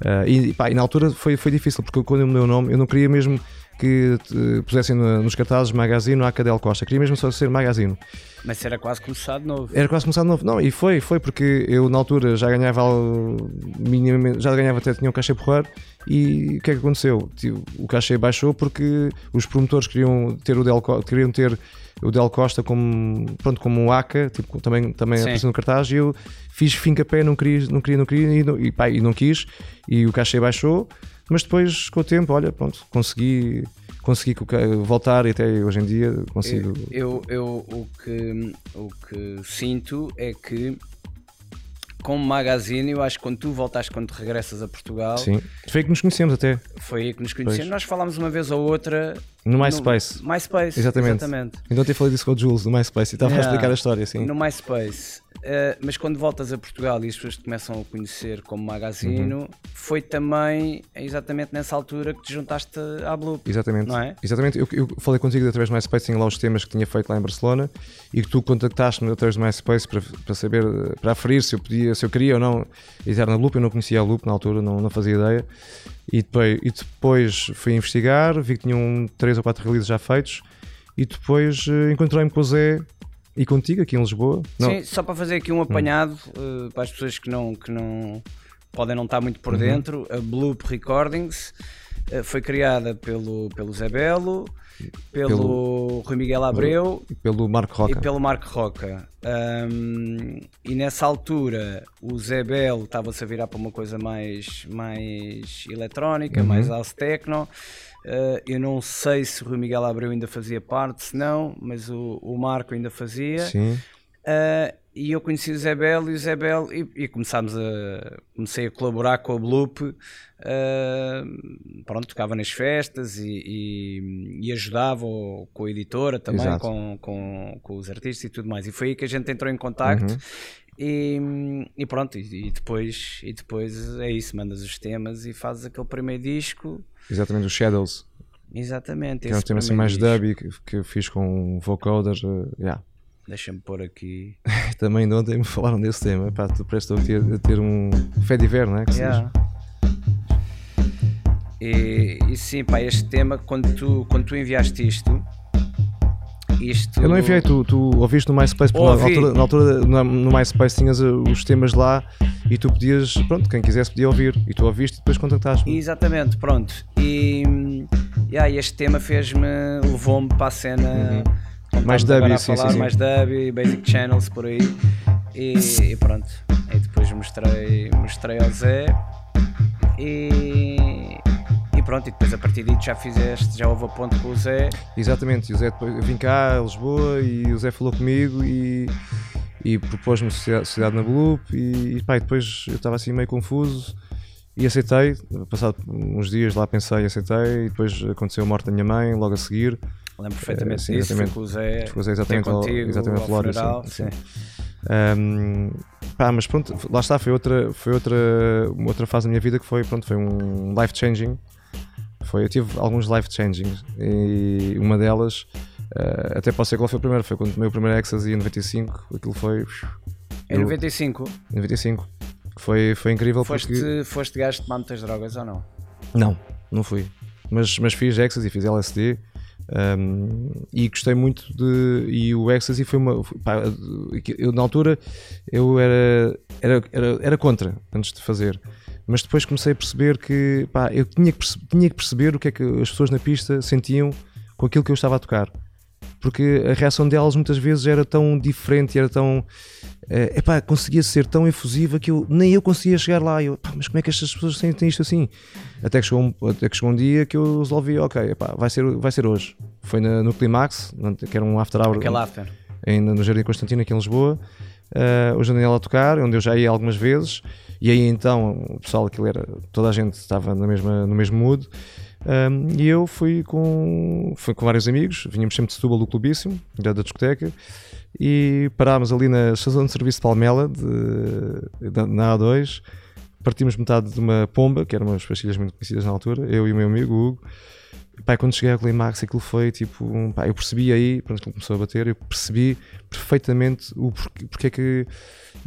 ah, e, pá, e na altura foi, foi difícil, porque quando eu mudei o nome, eu não queria mesmo que eh, pusessem no- nos cartazes Magazine ou Acadel Costa, queria mesmo só ser Magazine. Mas era quase começar de novo. Era quase começar de novo. Não, e foi, foi porque eu na altura já ganhava já ganhava até tinha um cachê porreiro e o que é que aconteceu? O cachê baixou porque os promotores queriam ter o Del, queriam ter o Del Costa como, pronto, como um ACA, tipo, também, também apareceu no cartaz e eu fiz fim capé, não queria, não queria, não queria e não, e, pá, e não quis e o cachê baixou, mas depois com o tempo, olha, pronto, consegui consegui co- voltar e até hoje em dia consigo Eu, eu, o, que, o que sinto é que, como magazine, eu acho que quando tu voltaste, quando regressas a Portugal, Sim. Foi aí que nos conhecemos até, foi aí que nos conhecemos. Pois. Nós falámos uma vez ou outra no MySpace. No MySpace, Exatamente. exatamente. Então até falei disso com o Jules do MySpace e estava a Yeah. explicar a história, assim. No MySpace. Uh, mas quando voltas a Portugal e as pessoas te começam a conhecer como magazino, Uhum. foi também exatamente nessa altura que te juntaste à Bloop. Exatamente. Não é? Exatamente. Eu, eu falei contigo através do MySpace, tinha lá os temas que tinha feito lá em Barcelona e que tu contactaste-me através do MySpace para, para saber, eh, para aferir se eu podia, se eu queria ou não editar na Loop. Eu não conhecia a Loop na altura, não, não fazia ideia. E depois, e depois fui investigar, vi que tinham três ou quatro releases já feitos e depois eh, encontrei-me com o Zé e contigo aqui em Lisboa. Não, Sim, só para fazer aqui um apanhado uh, para as pessoas que não, que não podem não estar muito por Uhum. dentro, a Bloop Recordings uh, foi criada pelo, pelo Zé Belo, pelo, Pelo- Rui Miguel Abreu e pelo Marco Roca. e pelo Marco Roca. Um, e nessa altura o Zé Belo estava-se a virar para uma coisa mais, mais eletrónica, Uhum. mais house techno. Uh, eu não sei se o Rui Miguel Abreu ainda fazia parte, se não, mas o, o Marco ainda fazia. Sim. Uh, e eu conheci o Zé Belo e o Zé Belo e, e começámos a comecei a colaborar com a Bloop uh, pronto, tocava nas festas e, e, e ajudava com a editora também, com, com, com os artistas e tudo mais e foi aí que a gente entrou em contacto Uhum. E, e pronto, e, e depois e depois é isso, mandas os temas e fazes aquele primeiro disco Exatamente, os Shadows. exatamente, Que é um tema assim mais disco. dub que, que eu fiz com vocoder. eh, yeah. deixa-me pôr aqui Também de ontem me falaram desse tema. Pá, tu prestas a ter, a ter um fé de inverno, não é? Que. Yeah. E, e sim, pá, este tema, quando tu, quando tu enviaste isto, isto. Eu não enviei, tu, tu ouviste no MySpace, porque na Ouvi. altura, na altura na- no MySpace tinhas uh, os temas lá e tu podias, pronto, quem quisesse podia ouvir. E tu ouviste e depois contactaste-me. Exatamente, pronto. E yeah, este tema fez-me, levou-me para a cena. como Mais dub, sim, falar, sim, sim. mais dub, basic channels por aí. E, e pronto. E depois mostrei, mostrei ao Zé e pronto, e depois a partir disso já fizeste, já houve a ponto com o Zé. Exatamente, e o Zé depois, eu vim cá a Lisboa e o Zé falou comigo e, e propôs-me sociedade na Bloop e, e pá, depois eu estava assim meio confuso e aceitei, passado uns dias lá pensei, aceitei e depois aconteceu a morte da minha mãe logo a seguir. Lembro perfeitamente é, sim, disso, exatamente. foi com o Zé, exatamente, contigo, exatamente ao funeral, sim, sim. Um, pá, mas pronto, lá está, foi outra, foi outra, outra fase da minha vida que foi, pronto, foi um life changing. Foi, eu tive alguns life changing e uma delas, uh, até posso ser qual foi a primeira, foi quando tomei o primeiro Ecstasy em 95, aquilo foi. Em 95? Em 95. Foi, foi incrível foste, porque. Foste gajo de tomar muitas drogas ou não? Não, não fui. Mas, mas fiz Ecstasy, fiz LSD. Um, e gostei muito de. E o Ecstasy foi uma. Pá, eu, na altura eu era, era, era, era contra antes de fazer. Mas depois comecei a perceber que pá, eu tinha que, tinha que perceber o que é que as pessoas na pista sentiam com aquilo que eu estava a tocar porque a reação delas muitas vezes era tão diferente, era tão. É, epá, conseguia ser tão efusiva que eu, nem eu conseguia chegar lá. Eu, mas como é que estas pessoas sentem isto assim? Até que chegou um, até que chegou um dia que eu resolvi, ok, epá, vai, ser, vai ser hoje. Foi na, no Climax, que era um after hour. Aquele after. Ainda no Jardim Constantino, aqui em Lisboa. Uh, o Daniel a tocar, onde eu já ia algumas vezes. E aí então, o pessoal, aquilo era. toda a gente estava na mesma, no mesmo mood. Um, e eu fui com, fui com vários amigos, vinhamos sempre de Setúbal do Clubíssimo, da, da discoteca, e parámos ali na estação de serviço de Palmela, de, de, na A2, partimos metade de uma pomba, que eram umas pastilhas muito conhecidas na altura, eu e o meu amigo Hugo. Pai, quando cheguei ao Climax, aquilo foi tipo. Pá, eu percebi aí, quando começou a bater, eu percebi perfeitamente o porquê, porque é que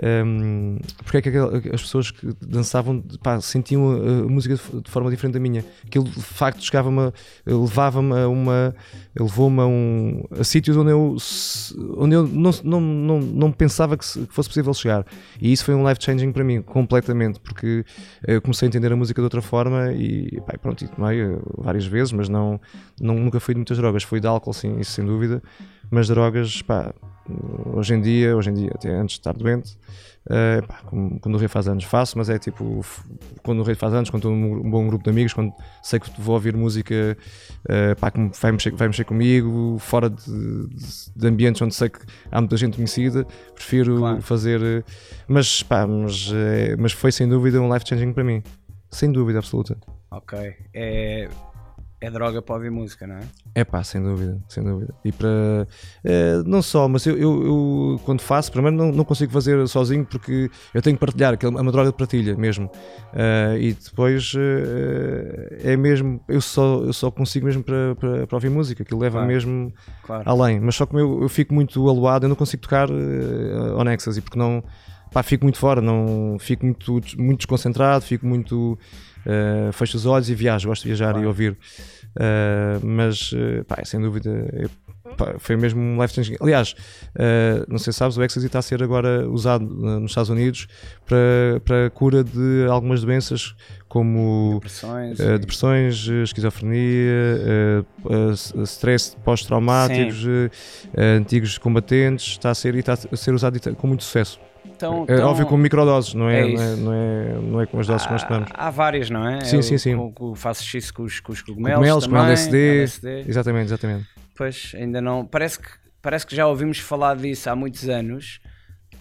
um, é que as pessoas que dançavam pá, sentiam a, música de, forma diferente da minha. Aquilo de facto chegava-me, levava-me a uma. levou-me a, um, a sítios onde eu, onde eu não, não, não, não pensava que, fosse possível chegar. E isso foi um life changing para mim, completamente, porque eu comecei a entender a música de outra forma e pá, pronto, e tomei eh, várias vezes, mas não, não, nunca fui de muitas drogas. Fui de álcool, sim, isso sem dúvida, mas drogas, pá, hoje em dia, hoje em dia, até antes de estar doente, uh, pá, quando o rei faz anos faço, mas é tipo quando o rei faz anos, quando estou num bom grupo de amigos, quando sei que vou ouvir música uh, pá, que vai mexer, vai mexer comigo, fora de, de, ambientes onde sei que há muita gente conhecida, prefiro claro. fazer. Mas, pá, mas, é, mas foi sem dúvida um life changing para mim, sem dúvida absoluta. Ok. É, é droga para ouvir música, não é? É pá, sem dúvida, sem dúvida. E para. É, não só, mas eu, eu, eu, quando faço, primeiro não, não consigo fazer sozinho porque eu tenho que partilhar, é uma droga de partilha mesmo. Uh, e depois uh, é mesmo. Eu só, eu só consigo mesmo para, para, para ouvir música, que leva claro. mesmo claro. além. Mas só como eu, eu fico muito aluado, eu não consigo tocar uh, on ecstasy porque não. Pá, fico muito fora, não, fico muito, muito desconcentrado, fico muito Uh, fecho os olhos e viajo, gosto de viajar claro. e ouvir. Uh, mas, uh, pá, sem dúvida, pá, foi mesmo um life changing. Aliás, não sei se sabes, o Ecstasy está a ser agora usado nos Estados Unidos para, para a cura de algumas doenças como depressões, depressões esquizofrenia, stress pós-traumáticos, antigos combatentes. Está a ser, e está a ser usado com muito sucesso. Então, é, então, óbvio com microdoses, não é, é não, é, não, é, não é com as doses há, que nós tomamos. Há várias, não é? Sim, eu, sim, sim. Com, faço isso com os, com os cogumelos, cogumelos também, com LSD. LSD. Exatamente, exatamente. Pois, ainda não. Parece que, parece que já ouvimos falar disso há muitos anos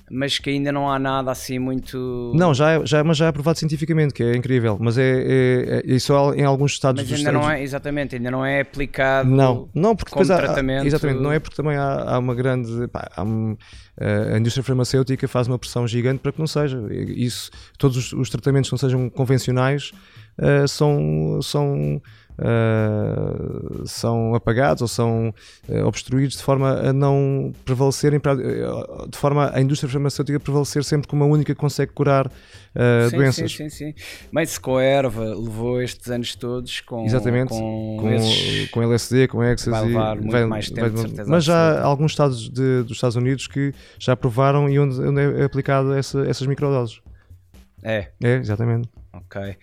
mas que ainda não há nada assim muito. Não, já é, já, mas já é aprovado cientificamente, que é incrível. Mas é, é, é só em alguns estados Mas ainda não é, exatamente, ainda não é aplicado. Não, não porque como depois tratamento. Há, exatamente, não é porque também há, há uma grande. Pá, há um, a indústria farmacêutica faz uma pressão gigante para que não seja. Isso, todos os, os tratamentos que não sejam convencionais uh, são. são uh, são apagados ou são uh, obstruídos de forma a não prevalecerem, uh, de forma a indústria farmacêutica prevalecer sempre como a única que consegue curar sim, doenças. Sim, sim, sim. Mas com a erva levou estes anos todos com, Exatamente, com, com, esses... com LSD, com Ecstasy. Vai levar muito vai, mais tempo, vai, certeza. Mas já há alguns estados de, dos Estados Unidos que já aprovaram e onde, onde é aplicado essa, essas microdoses. É. É, exatamente. Ok.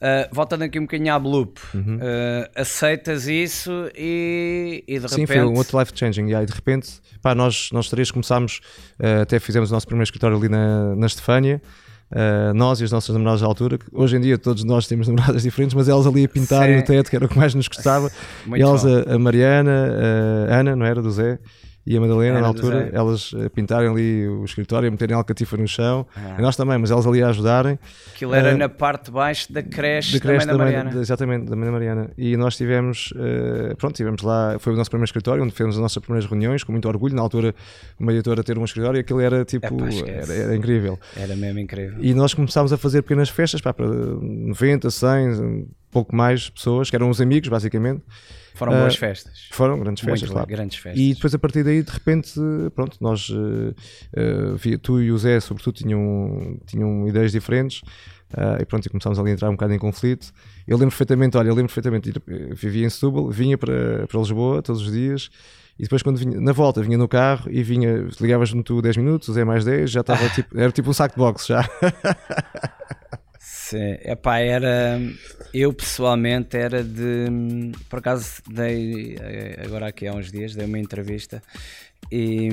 Uh, voltando aqui um bocadinho à Bloop, uhum. uh, aceitas isso e, e de Sim, repente... Sim, foi um outro life changing. E de repente, pá, nós, nós três começámos, uh, até fizemos o nosso primeiro escritório ali na, na Estefânia, Uh, nós e as nossas namoradas da altura, que hoje em dia todos nós temos namoradas diferentes, mas elas ali a pintarem o teto, que era o que mais nos gostava. Muito elas, a, a, Mariana, a Ana, não era do Zé, e a Madalena, Era na altura, elas eh, pintarem ali o escritório, meterem alcatifa no chão, ah. e nós também, mas elas ali a ajudarem. Aquilo era uh, na parte de baixo da creche, da, creche da, mãe da Mariana. Da, exatamente, da mãe da Mariana. E nós tivemos, uh, pronto, tivemos lá, foi o nosso primeiro escritório, onde fizemos as nossas primeiras reuniões, com muito orgulho. Na altura, uma editora ter um escritório, e aquilo era tipo, era, era, incrível. Era mesmo incrível. E nós começámos a fazer pequenas festas, pá, para 90, 100, pouco mais pessoas, que eram os amigos, basicamente. Foram boas uh, festas. Foram grandes festas, Muito claro. Grandes festas. E depois a partir daí, de repente, pronto, nós, uh, uh, tu e o Zé, sobretudo, tinham, tinham ideias diferentes. e pronto, e começámos ali a entrar um bocado em conflito. Eu lembro perfeitamente, olha, eu lembro perfeitamente, vivia em Setúbal, vinha para, para Lisboa todos os dias e depois quando vinha, na volta, vinha no carro e vinha, ligavas-me tu 10 minutos, o Zé mais 10, já estava tipo, era tipo um saco de boxe já. Sim, epá, era. Eu pessoalmente era de. Por acaso dei, eh, agora aqui há uns dias, dei uma entrevista e,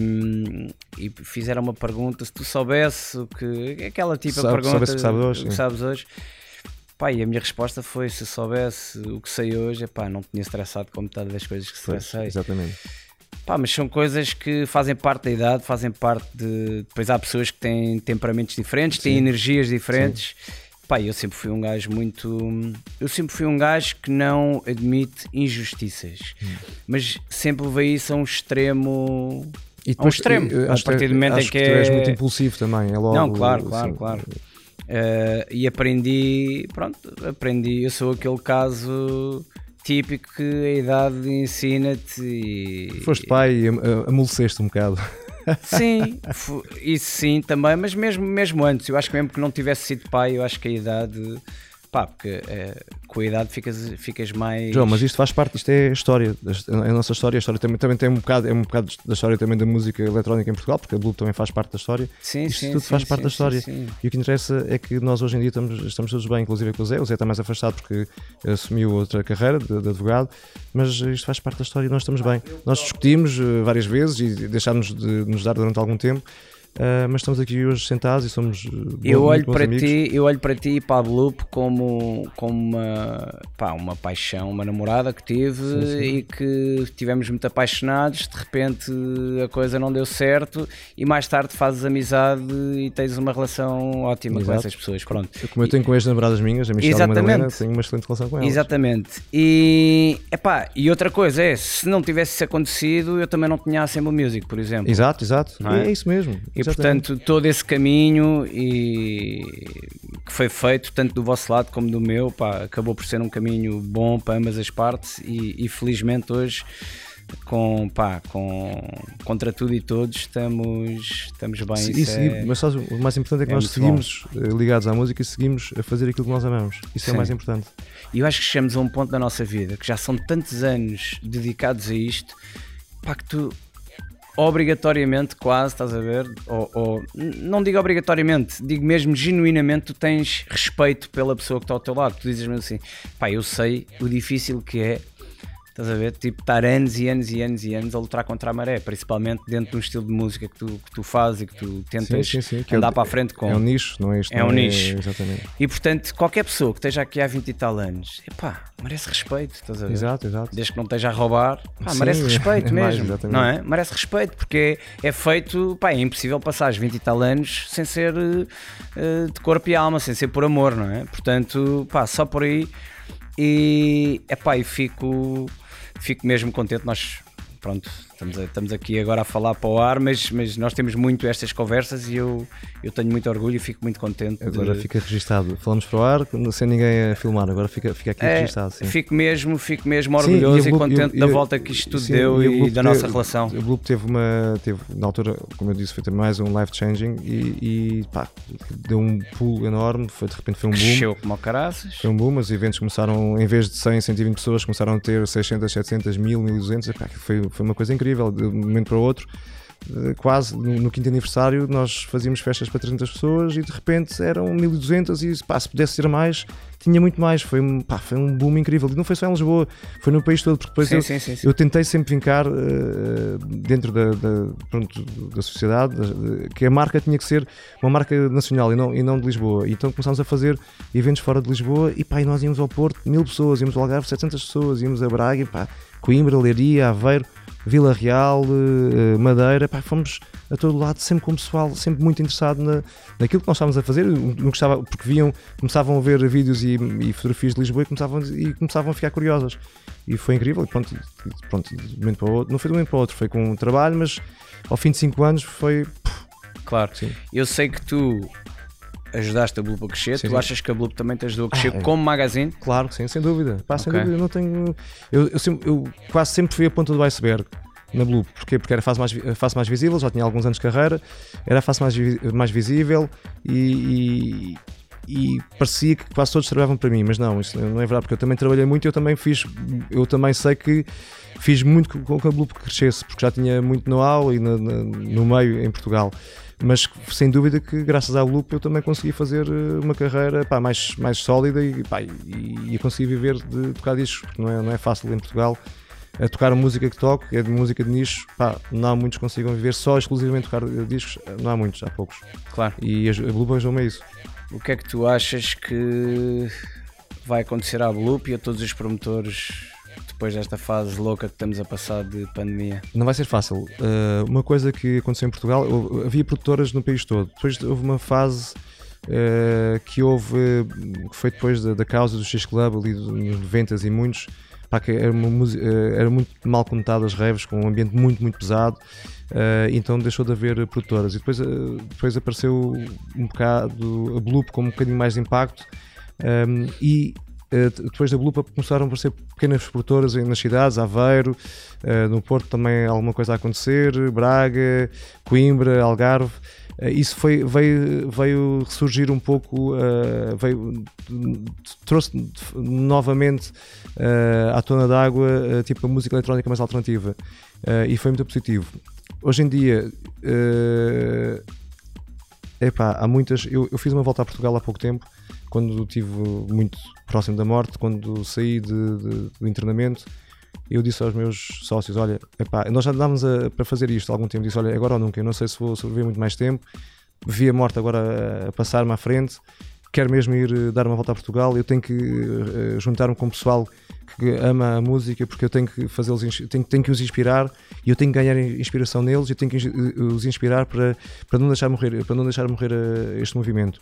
e fizeram uma pergunta: se tu soubesse o que. Aquela tipo de pergunta. que sabes hoje. Que sabes hoje. Pá, e a minha resposta foi: se soubesse o que sei hoje, epá, não tinha estressado com metade das coisas que estressei. Exatamente. Pá, mas são coisas que fazem parte da idade, fazem parte de. Depois há pessoas que têm temperamentos diferentes, Sim. têm energias diferentes. Sim Pá, eu sempre fui um gajo muito. Eu sempre fui um gajo que não admite injustiças, hum. mas sempre levei isso a um extremo. E depois, a um extremo. Eu, a partir do momento em que, que tu és muito impulsivo também, é logo. Não, claro, claro, assim, claro. Uh, e aprendi, pronto, aprendi. Eu sou aquele caso típico que a idade ensina-te e. Foste pai e amoleceste um bocado. Sim, isso sim também, mas mesmo, mesmo antes, eu acho que mesmo que não tivesse sido pai, eu acho que a idade Pá, porque é, com a idade ficas, ficas mais. João, mas isto faz parte, isto é a história, é a nossa história. A história também, também tem um bocado, é um bocado da história também da música eletrónica em Portugal, porque a Blue também faz parte da história. Sim, isto sim, tudo sim, faz sim, parte sim, da história. Sim, e o que interessa é que nós hoje em dia estamos, estamos todos bem, inclusive com o Zé. O Zé está mais afastado porque assumiu outra carreira de, de advogado, mas isto faz parte da história e nós estamos bem. Nós discutimos uh, várias vezes e deixámos de nos dar durante algum tempo. Uh, mas estamos aqui hoje sentados e somos uh, bons, eu olho para amigos. ti eu olho para ti e para a como como uma pá, uma paixão uma namorada que tive sim, sim. e que tivemos muito apaixonados de repente a coisa não deu certo e mais tarde fazes amizade e tens uma relação ótima Exato. com essas pessoas pronto como eu tenho com as namoradas minhas a Michelle Exatamente. e a Madalena tenho uma excelente relação com elas Exatamente e epá, e outra coisa é se não tivesse acontecido eu também não tinha a Assemble Music por exemplo Exato, exato é? é? isso mesmo e portanto, todo esse caminho e que foi feito, tanto do vosso lado como do meu, pá, acabou por ser um caminho bom para ambas as partes e, e felizmente hoje com, pá, com, contra tudo e todos estamos, estamos bem. Sim, isso é, mas só, o mais importante é que é nós seguimos bom. Eh, ligados à música e seguimos a fazer aquilo que nós amamos. Isso Sim. é o mais importante. E eu acho que chegamos a um ponto da nossa vida que já são tantos anos dedicados a isto, pá, que tu obrigatoriamente, quase, estás a ver? Ou, ou, não digo obrigatoriamente, digo mesmo genuinamente, tu tens respeito pela pessoa que está ao teu lado. Tu dizes mesmo assim, pá, eu sei o difícil que é Estás a ver? Tipo, estar anos e anos e anos e anos a lutar contra a maré, principalmente dentro de um estilo de música que tu, que tu fazes e que tu tentas sim, sim, sim. andar é, para a frente com. É um nicho, não é isto? É um é, nicho. Exatamente. E portanto, qualquer pessoa que esteja aqui há 20 e tal anos, epá, merece respeito, estás a ver? Exato, exato. Desde que não esteja a roubar, pá, merece respeito é mesmo. Mais, não é? Merece respeito, porque é, feito, pá, é impossível passar 20 e tal anos sem ser uh, de corpo e alma, sem ser por amor, não é? Portanto, pá, só por aí. E, epá, e fico fico mesmo contente. Nós, pronto, estamos, a, estamos aqui agora a falar para o ar, mas, mas nós temos muito estas conversas e eu, eu tenho muito orgulho e fico muito contente. Agora de... fica registado. Falamos para o ar sem ninguém a filmar, agora fica, fica aqui é, registado. Sim. Fico mesmo, fico mesmo orgulhoso sim, e, e contente eu, da volta que isto tudo sim, deu e, e da nossa relação. O grupo teve uma, teve, na altura, como eu disse, foi mais um life changing e, e pá, deu um pulo enorme, foi, de repente foi um boom. Cresceu como caraças. Foi um boom, os eventos começaram, em vez de 100, 120 pessoas, começaram a ter 600, 700, 1000, 1200, pá, foi, foi uma coisa incrível, de um momento para o outro. eh, quase no, quinto aniversário nós fazíamos festas para 300 pessoas e de repente eram 1200 e pá, se pudesse ser mais tinha muito mais, foi, pá, foi um boom incrível. E não foi só em Lisboa, foi no país todo porque depois sim, eu, sim, sim, eu tentei sempre vincar uh, dentro da, da, pronto, da sociedade que a marca tinha que ser uma marca nacional e não, e não de Lisboa. Então começámos a fazer eventos fora de Lisboa e pá, e nós íamos ao Porto, mil pessoas, íamos ao Algarve 700 pessoas, íamos a Braga, pá, Coimbra, Leiria, Aveiro Vila Real, eh, Madeira, pá, fomos a todo lado, sempre com o pessoal, sempre muito interessado na, naquilo que nós estávamos a fazer, no que estava, porque viam, começavam a ver vídeos e, e, fotografias de Lisboa e começavam, e começavam a ficar curiosas. E foi incrível, e pronto, pronto de um momento para o outro, não foi de um momento para o outro, foi com o trabalho, mas ao fim de 5 anos foi. Claro, Sim. eu sei que tu ajudaste a Bloop a crescer, sim, tu sim. achas que a Bloop também te ajudou a crescer ah, é. como magazine? Claro que sim, sem dúvida. Pá, okay. sem dúvida, eu não tenho. Eu, eu, sempre, eu, quase sempre fui a ponta do iceberg na Bloop. Porquê? Porque era a face mais, a face mais visível, já tinha alguns anos de carreira, era a face mais, mais visível e, e e parecia que quase todos trabalhavam para mim, mas não, isso não é verdade, porque eu também trabalhei muito e eu também fiz, eu também sei que fiz muito com que a Bloop crescesse, porque já tinha muito know-how e no, no, meio em Portugal mas sem dúvida que graças à Loop eu também consegui fazer eh, uma carreira pá, mais, mais sólida e, pá, e, e consegui viver de tocar discos, porque não é, não é fácil em Portugal a tocar a música que toco, é de música de nicho, pá, não há muitos que consigam viver só exclusivamente tocar discos, não há muitos, há poucos. Claro. E a, a Bloop ajudou-me a isso. O que é que tu achas que vai acontecer à Bloop e a todos os promotores depois desta fase louca que estamos a passar de pandemia? Não vai ser fácil. Uh, uma coisa que aconteceu em Portugal, havia produtoras no país todo. Depois houve uma fase uh, que houve, que foi depois da, da causa do X-Club, ali nos 90 e muitos, pá, que era, uh, era muito mal conotado as raves, com um ambiente muito, muito pesado. Uh, então deixou de haver produtoras e depois, uh, depois apareceu um bocado a Bloop com um bocadinho mais de impacto um, e eh, depois da Blupa começaram a aparecer pequenas produtoras nas cidades, Aveiro, eh, no Porto também alguma coisa a acontecer, Braga, Coimbra, Algarve. Eh, isso foi, veio, veio ressurgir um pouco, veio, trouxe novamente à tona d'água tipo a música eletrónica mais alternativa e foi muito positivo. Hoje em dia, epá, há muitas. Eu, eu fiz uma volta a Portugal há pouco tempo quando estive muito próximo da morte, quando saí de, de, do internamento, eu disse aos meus sócios: Olha, epá, nós já andávamos a, para fazer isto há algum tempo. Disse: Olha, agora ou nunca, eu não sei se vou sobreviver muito mais tempo. Vi a morte agora a passar-me à frente. Quero mesmo ir eh, dar uma volta a Portugal. Eu tenho que uh, juntar-me com o pessoal que ama a música porque eu tenho que fazê-los tenho, tenho que os inspirar e eu tenho que ganhar inspiração neles eu tenho que os inspirar para, para não deixar morrer para não deixar morrer este movimento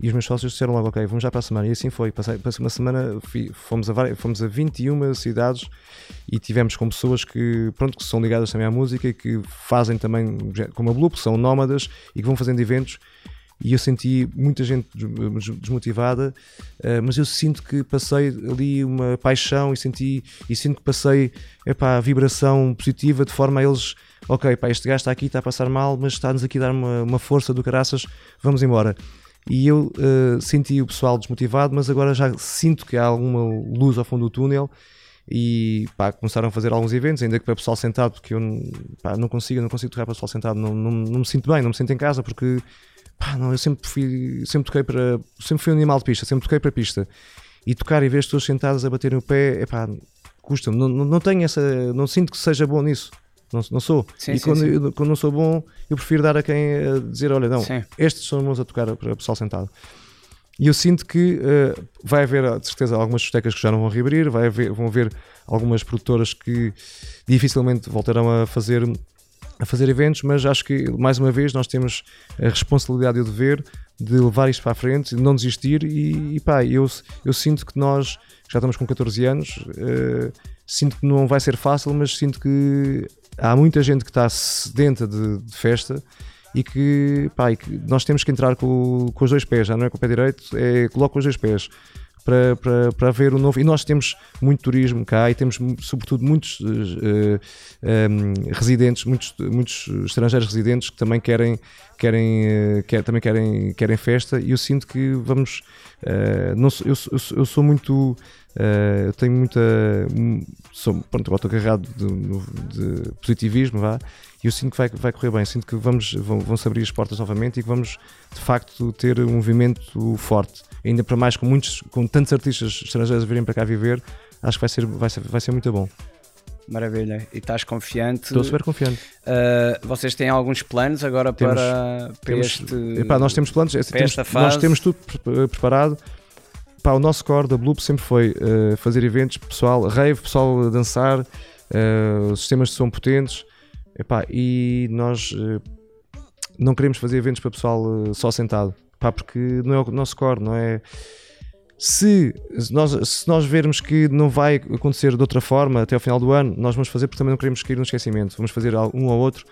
e os meus sócios disseram logo, ok, vamos já para a semana. E assim foi. Passei, passei uma semana, fui, fomos, a várias, fomos a 21 cidades e tivemos com pessoas que, pronto, que são ligadas também à música e que fazem também, como a Blue, que são nómadas e que vão fazendo eventos. E eu senti muita gente desmotivada, eh, mas eu sinto que passei ali uma paixão e senti e sinto que passei epá, vibração positiva de forma a eles ok, pá, este gajo está aqui, está a passar mal, mas está-nos aqui a dar uma, uma força do caraças, vamos embora e eu uh, senti o pessoal desmotivado, mas agora já sinto que há alguma luz ao fundo do túnel e pá, começaram a fazer alguns eventos, ainda que para o pessoal sentado, porque eu pá, não consigo, não consigo tocar para o pessoal sentado, não, não, não, me sinto bem, não me sinto em casa, porque pá, não, eu sempre fui, sempre toquei para, sempre fui um animal de pista, sempre toquei para pista e tocar e ver as pessoas sentadas a baterem o pé, é pá, custa-me, não, não, não tenho essa, não sinto que seja bom nisso. Não, não sou. Sim, e sim, quando, sim. Eu, quando não sou bom, eu prefiro dar a quem a dizer: olha, não, estes são bons a tocar para o pessoal sentado. E eu sinto que uh, vai haver, de certeza, algumas discotecas que já não vão reabrir, vai haver, vão haver algumas produtoras que dificilmente voltarão a fazer, a fazer eventos, mas acho que, mais uma vez, nós temos a responsabilidade e o dever de levar isto para a frente, de não desistir. E, e pá, eu, eu sinto que nós, já estamos com 14 anos, uh, sinto que não vai ser fácil, mas sinto que há muita gente que está sedenta de, de festa e que, pá, e que, nós temos que entrar com, com os dois pés, já não é com o pé direito, é coloca os dois pés para, para, para ver o novo. E nós temos muito turismo cá e temos, sobretudo, muitos uh, uh, um, residentes, muitos, muitos estrangeiros residentes que também querem querem, eh, quer, também querem, querem festa e eu sinto que vamos. eh, não eu, eu, eu sou muito. eh, eu tenho muita. Sou, pronto, estou carregado de, de positivismo, vá, e eu sinto que vai, vai correr bem. Sinto que vamos, vão, vão se abrir as portas novamente e que vamos, de facto, ter um movimento forte. Ainda para mais com muitos, com tantos artistas estrangeiros virem para cá viver, acho que vai ser, vai ser, vai ser muito bom. Maravilha. E estás confiante? Estou super confiante. Uh, vocês têm alguns planos agora Temos- para, para Temos, este. epá, nós temos planos, é para temos- esta nós fase. temos tudo pre- preparado. Pá, o nosso core da Bloop sempre foi eh, fazer eventos, pessoal, rave, pessoal a dançar, eh, os sistemas de som potentes. Epá, e nós eh, não queremos fazer eventos para pessoal eh, só sentado, pá, porque não é o nosso core, não é. Se nós, se nós vermos que não vai acontecer de outra forma até ao final do ano, nós vamos fazer porque também não queremos cair no esquecimento. Vamos fazer um ou outro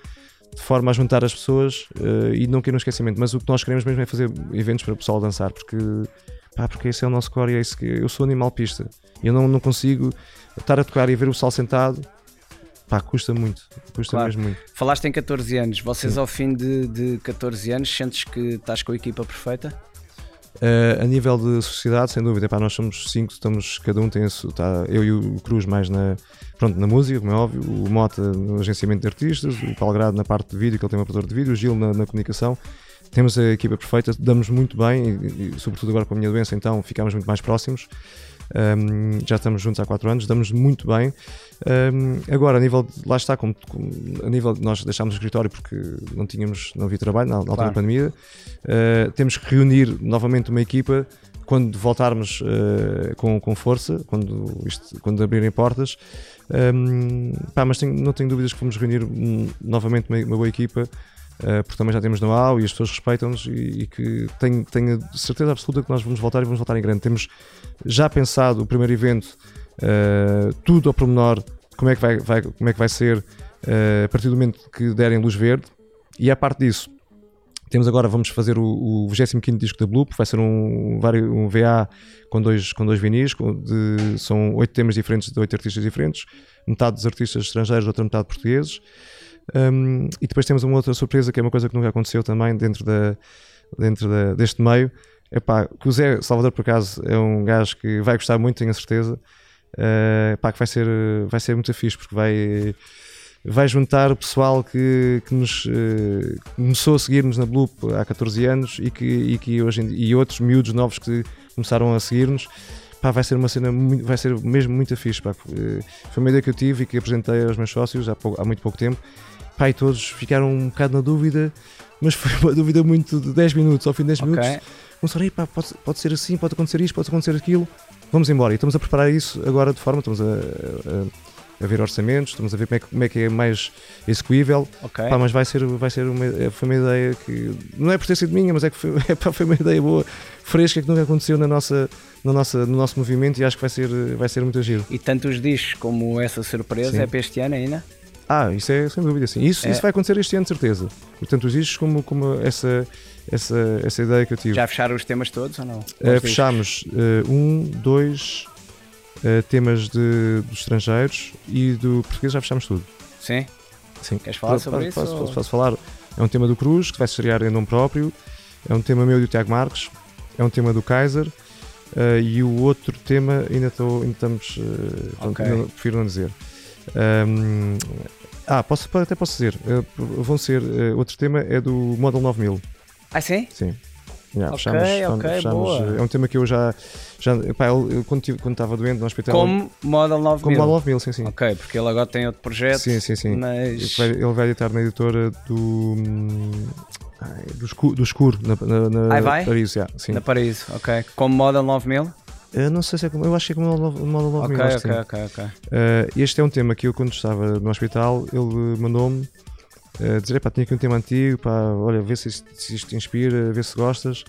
de forma a juntar as pessoas eh, e não cair no esquecimento. Mas o que nós queremos mesmo é fazer eventos para o pessoal dançar, porque, pá, porque esse é o nosso core e é isso que eu sou animal pista. Eu não, não consigo estar a tocar e ver o pessoal sentado. Pá, custa muito, custa Claro. mesmo muito. Falaste em 14 anos. Vocês, ao fim de, de 14 anos, sentes que estás com a equipa perfeita? Uh, a nível de sociedade, sem dúvida, epá, nós somos cinco, estamos, cada um tem sua, tá, eu e o Cruz mais na, pronto, na música, como é óbvio, o Mota no agenciamento de artistas, o Palgrado na parte de vídeo, que ele tem um operador de vídeo, o Gil na, na comunicação. Temos a equipa perfeita, damos muito bem, e, e, sobretudo agora com a minha doença, então ficamos muito mais próximos. Um, já estamos juntos há 4 anos, damos muito bem. Um, agora, a nível de, lá está, como, como- a nível de nós deixámos o escritório porque não tínhamos, não havia trabalho na, na altura Claro. da pandemia, uh, temos que reunir novamente uma equipa quando voltarmos uh, com, com força, quando, isto- quando abrirem portas. Um, pá, mas tenho- não tenho dúvidas que vamos reunir hum, novamente uma, uma boa equipa. Uh, porque também já temos know-how e as pessoas respeitam-nos e, e que tenho, tenho certeza absoluta que nós vamos voltar e vamos voltar em grande. Temos já pensado o primeiro evento, uh, tudo ao pormenor, como é que vai, vai- como é que vai ser uh, a partir do momento que derem luz verde. E a parte disso, temos agora, vamos fazer o, o 25 disco da Bloop, vai ser um, um VA com dois, com dois vinis, com- de- são oito temas diferentes de oito artistas diferentes, metade dos artistas estrangeiros, outra metade portugueses. Um, e depois temos uma outra surpresa que é uma coisa que nunca aconteceu também dentro, da, dentro da- deste meio. Epá, que o Zé Salvador, por acaso, é um gajo que vai gostar muito, tenho a certeza. Uh, que vai ser, vai ser muito fixe, porque vai, vai juntar o pessoal que, que nos eh, começou a seguir-nos na Bloop há 14 anos e que, e que hoje em e outros miúdos novos que começaram a seguir-nos. Pá, vai ser uma cena, vai ser mesmo muito fixe. Pá. Eh, Foi uma ideia que eu tive e que apresentei aos meus sócios há, pouco- há muito pouco tempo. E todos ficaram um bocado na dúvida, mas foi uma dúvida muito de 10 minutos. Ao fim de 10 minutos, Ok. começaram pá, pode, pode ser assim, pode acontecer isto, pode acontecer aquilo. Vamos embora. E estamos a preparar isso agora de forma, estamos a, a- a ver orçamentos, estamos a ver como é que, como é, que é mais execuível. Ok. Pá, mas vai ser, vai ser uma, foi uma ideia que não é por ter sido minha, mas é que foi, é, pá, foi uma ideia boa, fresca, que nunca aconteceu na nossa, na nossa, no nosso movimento e acho que vai ser, vai ser muito giro. E tanto os discos como essa surpresa Sim. é para este ano ainda? Ah, isso é sem dúvida, sim. Isso, É. isso vai acontecer este ano, de certeza. Portanto, os discos, como, como essa, essa, essa ideia que eu tive. Já fecharam os temas todos ou não? Uh, discos? fechámos uh, um, dois uh, temas de, dos estrangeiros e do português já fechámos tudo. Sim? Sim. Queres falar sobre posso, isso, Posso, ou- posso falar. É um tema do Cruz, que vai se estrear em nome próprio. É um tema meu e do Tiago Marques. É um tema do Kaiser. e o outro tema ainda, estou ainda estamos. uh, pronto, Ok. ainda prefiro não dizer. Um, ah, posso, até posso dizer. uh, vão ser. uh, outro tema é do Model 9000. Ah, sim? Sim. Já, Ok, fechamos, ok, fechamos, boa. É um tema que eu já. já pá, quando tive- quando estava doente no hospital. Como Model 9000? como Model 9000, sim, sim. Ok, porque ele agora tem outro projeto. Sim, sim, sim. Ele Mas. vai, ele vai editar na editora do. hum, do, escuro, do escuro na, na, na vai? Paris, já, sim. Na Paraíso, ok. Como Model 9000? Eu não sei se é como. Eu acho que é como o Model Model 9000. Ok, acho que ok, ok, ok. Eh, este é um tema que eu, quando estava no hospital, ele mandou-me eh, dizer: pá, tinha aqui um tema antigo, pá, olha, vê se isto, se isto te inspira, vê se gostas.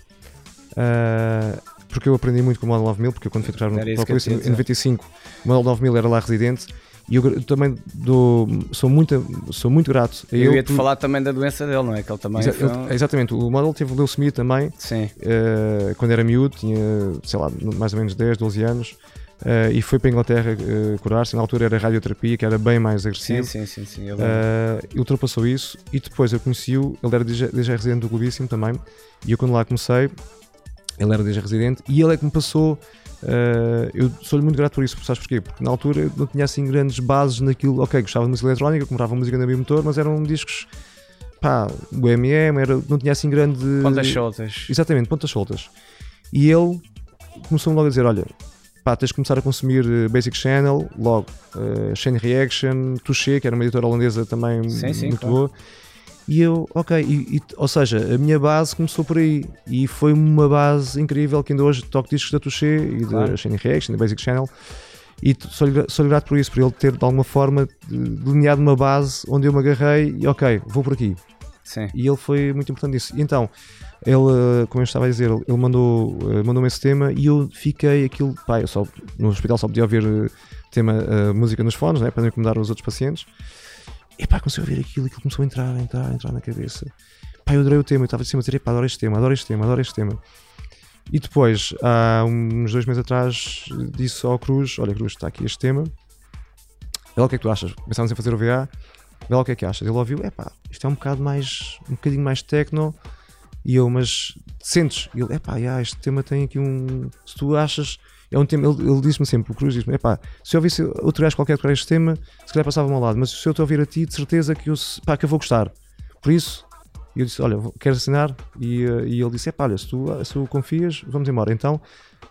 Eh, porque eu aprendi muito com o Model 9000, porque eu quando fui tocar no ia em dizer. 95, o Model 9000 era lá residente. E eu também dou, sou, muito, sou muito grato Eu ele. ia-te por- falar também da doença dele, não é? Que ele também Exa- um- exatamente, o Model teve leucemia também, Sim, eh, quando era miúdo, tinha, sei lá, mais ou menos 10, 12 anos. Uh, e foi para a Inglaterra uh, curar-se. Na altura era radioterapia, que era bem mais agressivo. Sim, sim, sim. sim uh, ultrapassou isso e depois eu conheci-o. Ele era DJ, DJ residente do Clubíssimo também. E eu, quando lá comecei, ele era DJ residente e ele é que me passou. Uh, eu sou-lhe muito grato por isso, sabes porquê? Porque na altura eu não tinha assim grandes bases naquilo. Ok, gostava de música eletrónica, comprava música na Bimotor, mas eram discos. pá, o MM, era, não tinha assim grande. Pontas soltas. Exatamente, pontas soltas. E ele começou-me logo a dizer: olha, pá, tens de começar a consumir eh, Basic Channel, logo, uh, Chain Reaction, Touché, que era uma editora holandesa também sim, sim, muito claro. boa. E eu, ok, e, e, ou seja, a minha base começou por aí e foi uma base incrível que ainda hoje toco discos da Touché e Claro. da Chain Reaction, da Basic Channel. E sou-lhe gra- sou-lhe grato por isso, por ele ter de alguma forma de- delineado uma base onde eu me agarrei e ok, vou por aqui. Sim. E ele foi muito importante nisso. Então, ele, como eu estava a dizer, ele mandou, eh, mandou-me esse tema e eu fiquei aquilo. Pá, eu só, no hospital só podia ouvir eh, tema, eh, música nos fones, né, para não incomodar os outros pacientes. E pá, comecei a ouvir aquilo, aquilo começou a entrar, a entrar, a entrar na cabeça. Pá, eu adorei o tema, eu estava cima a dizer, epá, adoro este tema, adoro este tema, adoro este tema. E depois, há uns dois meses atrás, disse ao Cruz: Olha, Cruz, está aqui este tema. Vê lá o que é que tu achas? Pensámos em fazer o VA, vê lá o que é que achas. Ele ouviu: Epá, isto é um bocado mais, um bocadinho mais techno. E eu, mas sentes? Ele: Epá, já, este tema tem aqui um. Se tu achas. É um tema, ele, ele disse-me sempre, o Cruz disse-me: Epá, se eu ouvisse outro gajo qualquer tocar este tema, se calhar passava-me ao lado, mas se eu te ouvir a ti, de certeza que eu, pá, que eu vou gostar. Por isso, eu disse: Olha, queres assinar? E, eh, e ele disse: Epá, olha, se tu, se tu confias, vamos embora. Então,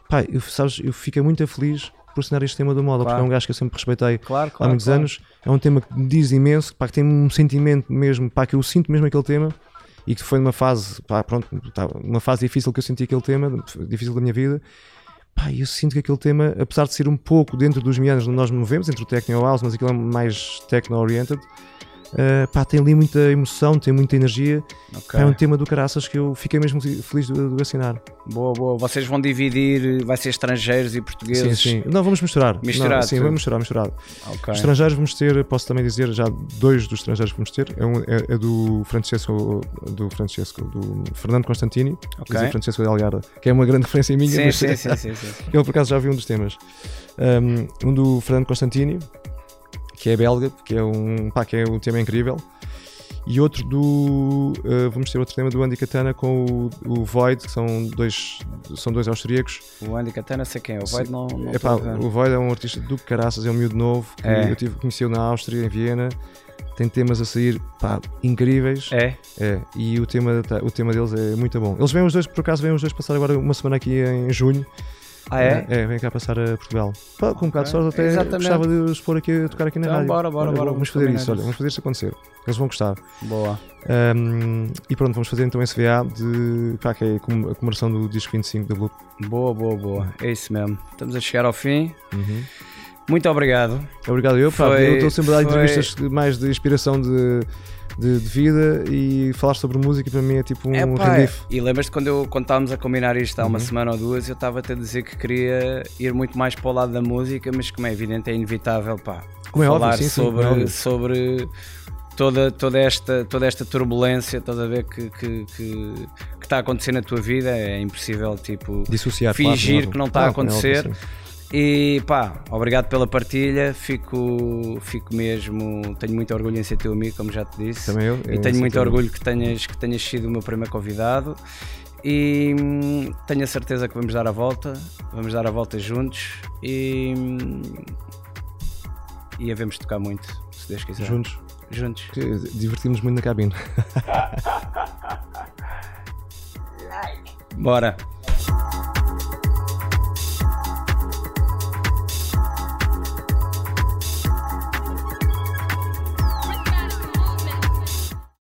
pá, eu, sabes, eu fiquei muito feliz por assinar este tema do moda, porque Claro. é um gajo que eu sempre respeitei Claro, há claro. muitos claro. anos. É um tema que me diz imenso, pá, que tem um sentimento mesmo, pá, que eu sinto mesmo aquele tema e que foi numa fase, pá, pronto, tá, uma fase difícil que eu senti aquele tema, difícil da minha vida. Pá, eu sinto que aquele tema, apesar de ser um pouco dentro dos meandros onde nós movemos, entre o techno e o house, mas aquilo é mais techno-oriented, eh, pá, tem ali muita emoção, tem muita energia. Ok. Pá, é um tema do caraças que eu fiquei mesmo feliz de, de assinar. Boa, boa. Vocês vão dividir, vai ser estrangeiros e Sim, portugueses. sim. Não, vamos misturar. Misturar Não, sim, vamos misturar, misturar. Ok. Estrangeiros vamos ter, posso também dizer, já dois dos estrangeiros que vamos ter. É, um, é, é do Francesco, do Francesco, do Fernando Constantini, Ok. do Francesco de Algarra, que é uma grande referência minha, Sim, sim, sim, sim, sim. ele por acaso já viu um dos temas. Um, um do Fernando Constantini, que é belga, que é um, pá, que é um tema incrível. E outro do. uh, vamos ter outro tema do Andy Katana com o, o Void, que são dois, são dois austríacos. O Andy Katana, sei quem é. O Void não. não Epá, ver. o Void é um artista do caraças, é um miúdo novo que É. eu tive, conheci na Áustria, em Viena. Tem temas a sair pá, incríveis. É? É, e o tema, o tema deles é muito bom. Eles vêm os dois, por acaso, vêm os dois passar agora uma semana aqui em junho. Ah, é? É, vem cá passar a Portugal. Pá, com um bocado de sorte, até Exatamente. gostava de os pôr aqui a tocar aqui na Então, rádio. bora, bora, Olha, bora, Vamos fazer isso, olha, vamos fazer isso acontecer. Eles vão gostar. Boa. Um, e pronto, vamos fazer então esse VA de, pá, que é a com- a comemoração do disco 25 da Blue. Boa, boa, boa. É isso mesmo. Estamos a chegar ao fim. Muito obrigado. Obrigado eu, pá, Foi- eu estou sempre a dar foi- entrevistas mais de inspiração de, de, de vida e falar sobre música para mim é tipo um É, pá, relief. E lembras-te quando, eu, quando estávamos a combinar isto há uma Uhum. semana ou duas, eu estava-te a dizer que queria ir muito mais para o lado da música, mas como é evidente é inevitável, pá, Como é falar óbvio, sim, sim, sobre, como é sobre toda, toda, esta, toda esta turbulência, toda a ver que, que, que, que está a acontecer na tua vida, é impossível, tipo, Dissociar, claro, fingir como é que não está a Claro, como é óbvio, acontecer. sim. E pá, obrigado pela partilha. Fico, fico mesmo. Tenho muito orgulho em ser teu amigo, como já te disse. Também eu. E eu tenho sei muito orgulho que tenhas, que tenhas sido o meu primeiro convidado. E hum, tenho a certeza que vamos dar a volta. Vamos dar a volta juntos. E. hum, E havemos tocar muito, se Deus quiser. Juntos. Juntos. Que Divertimos muito na cabine. Bora.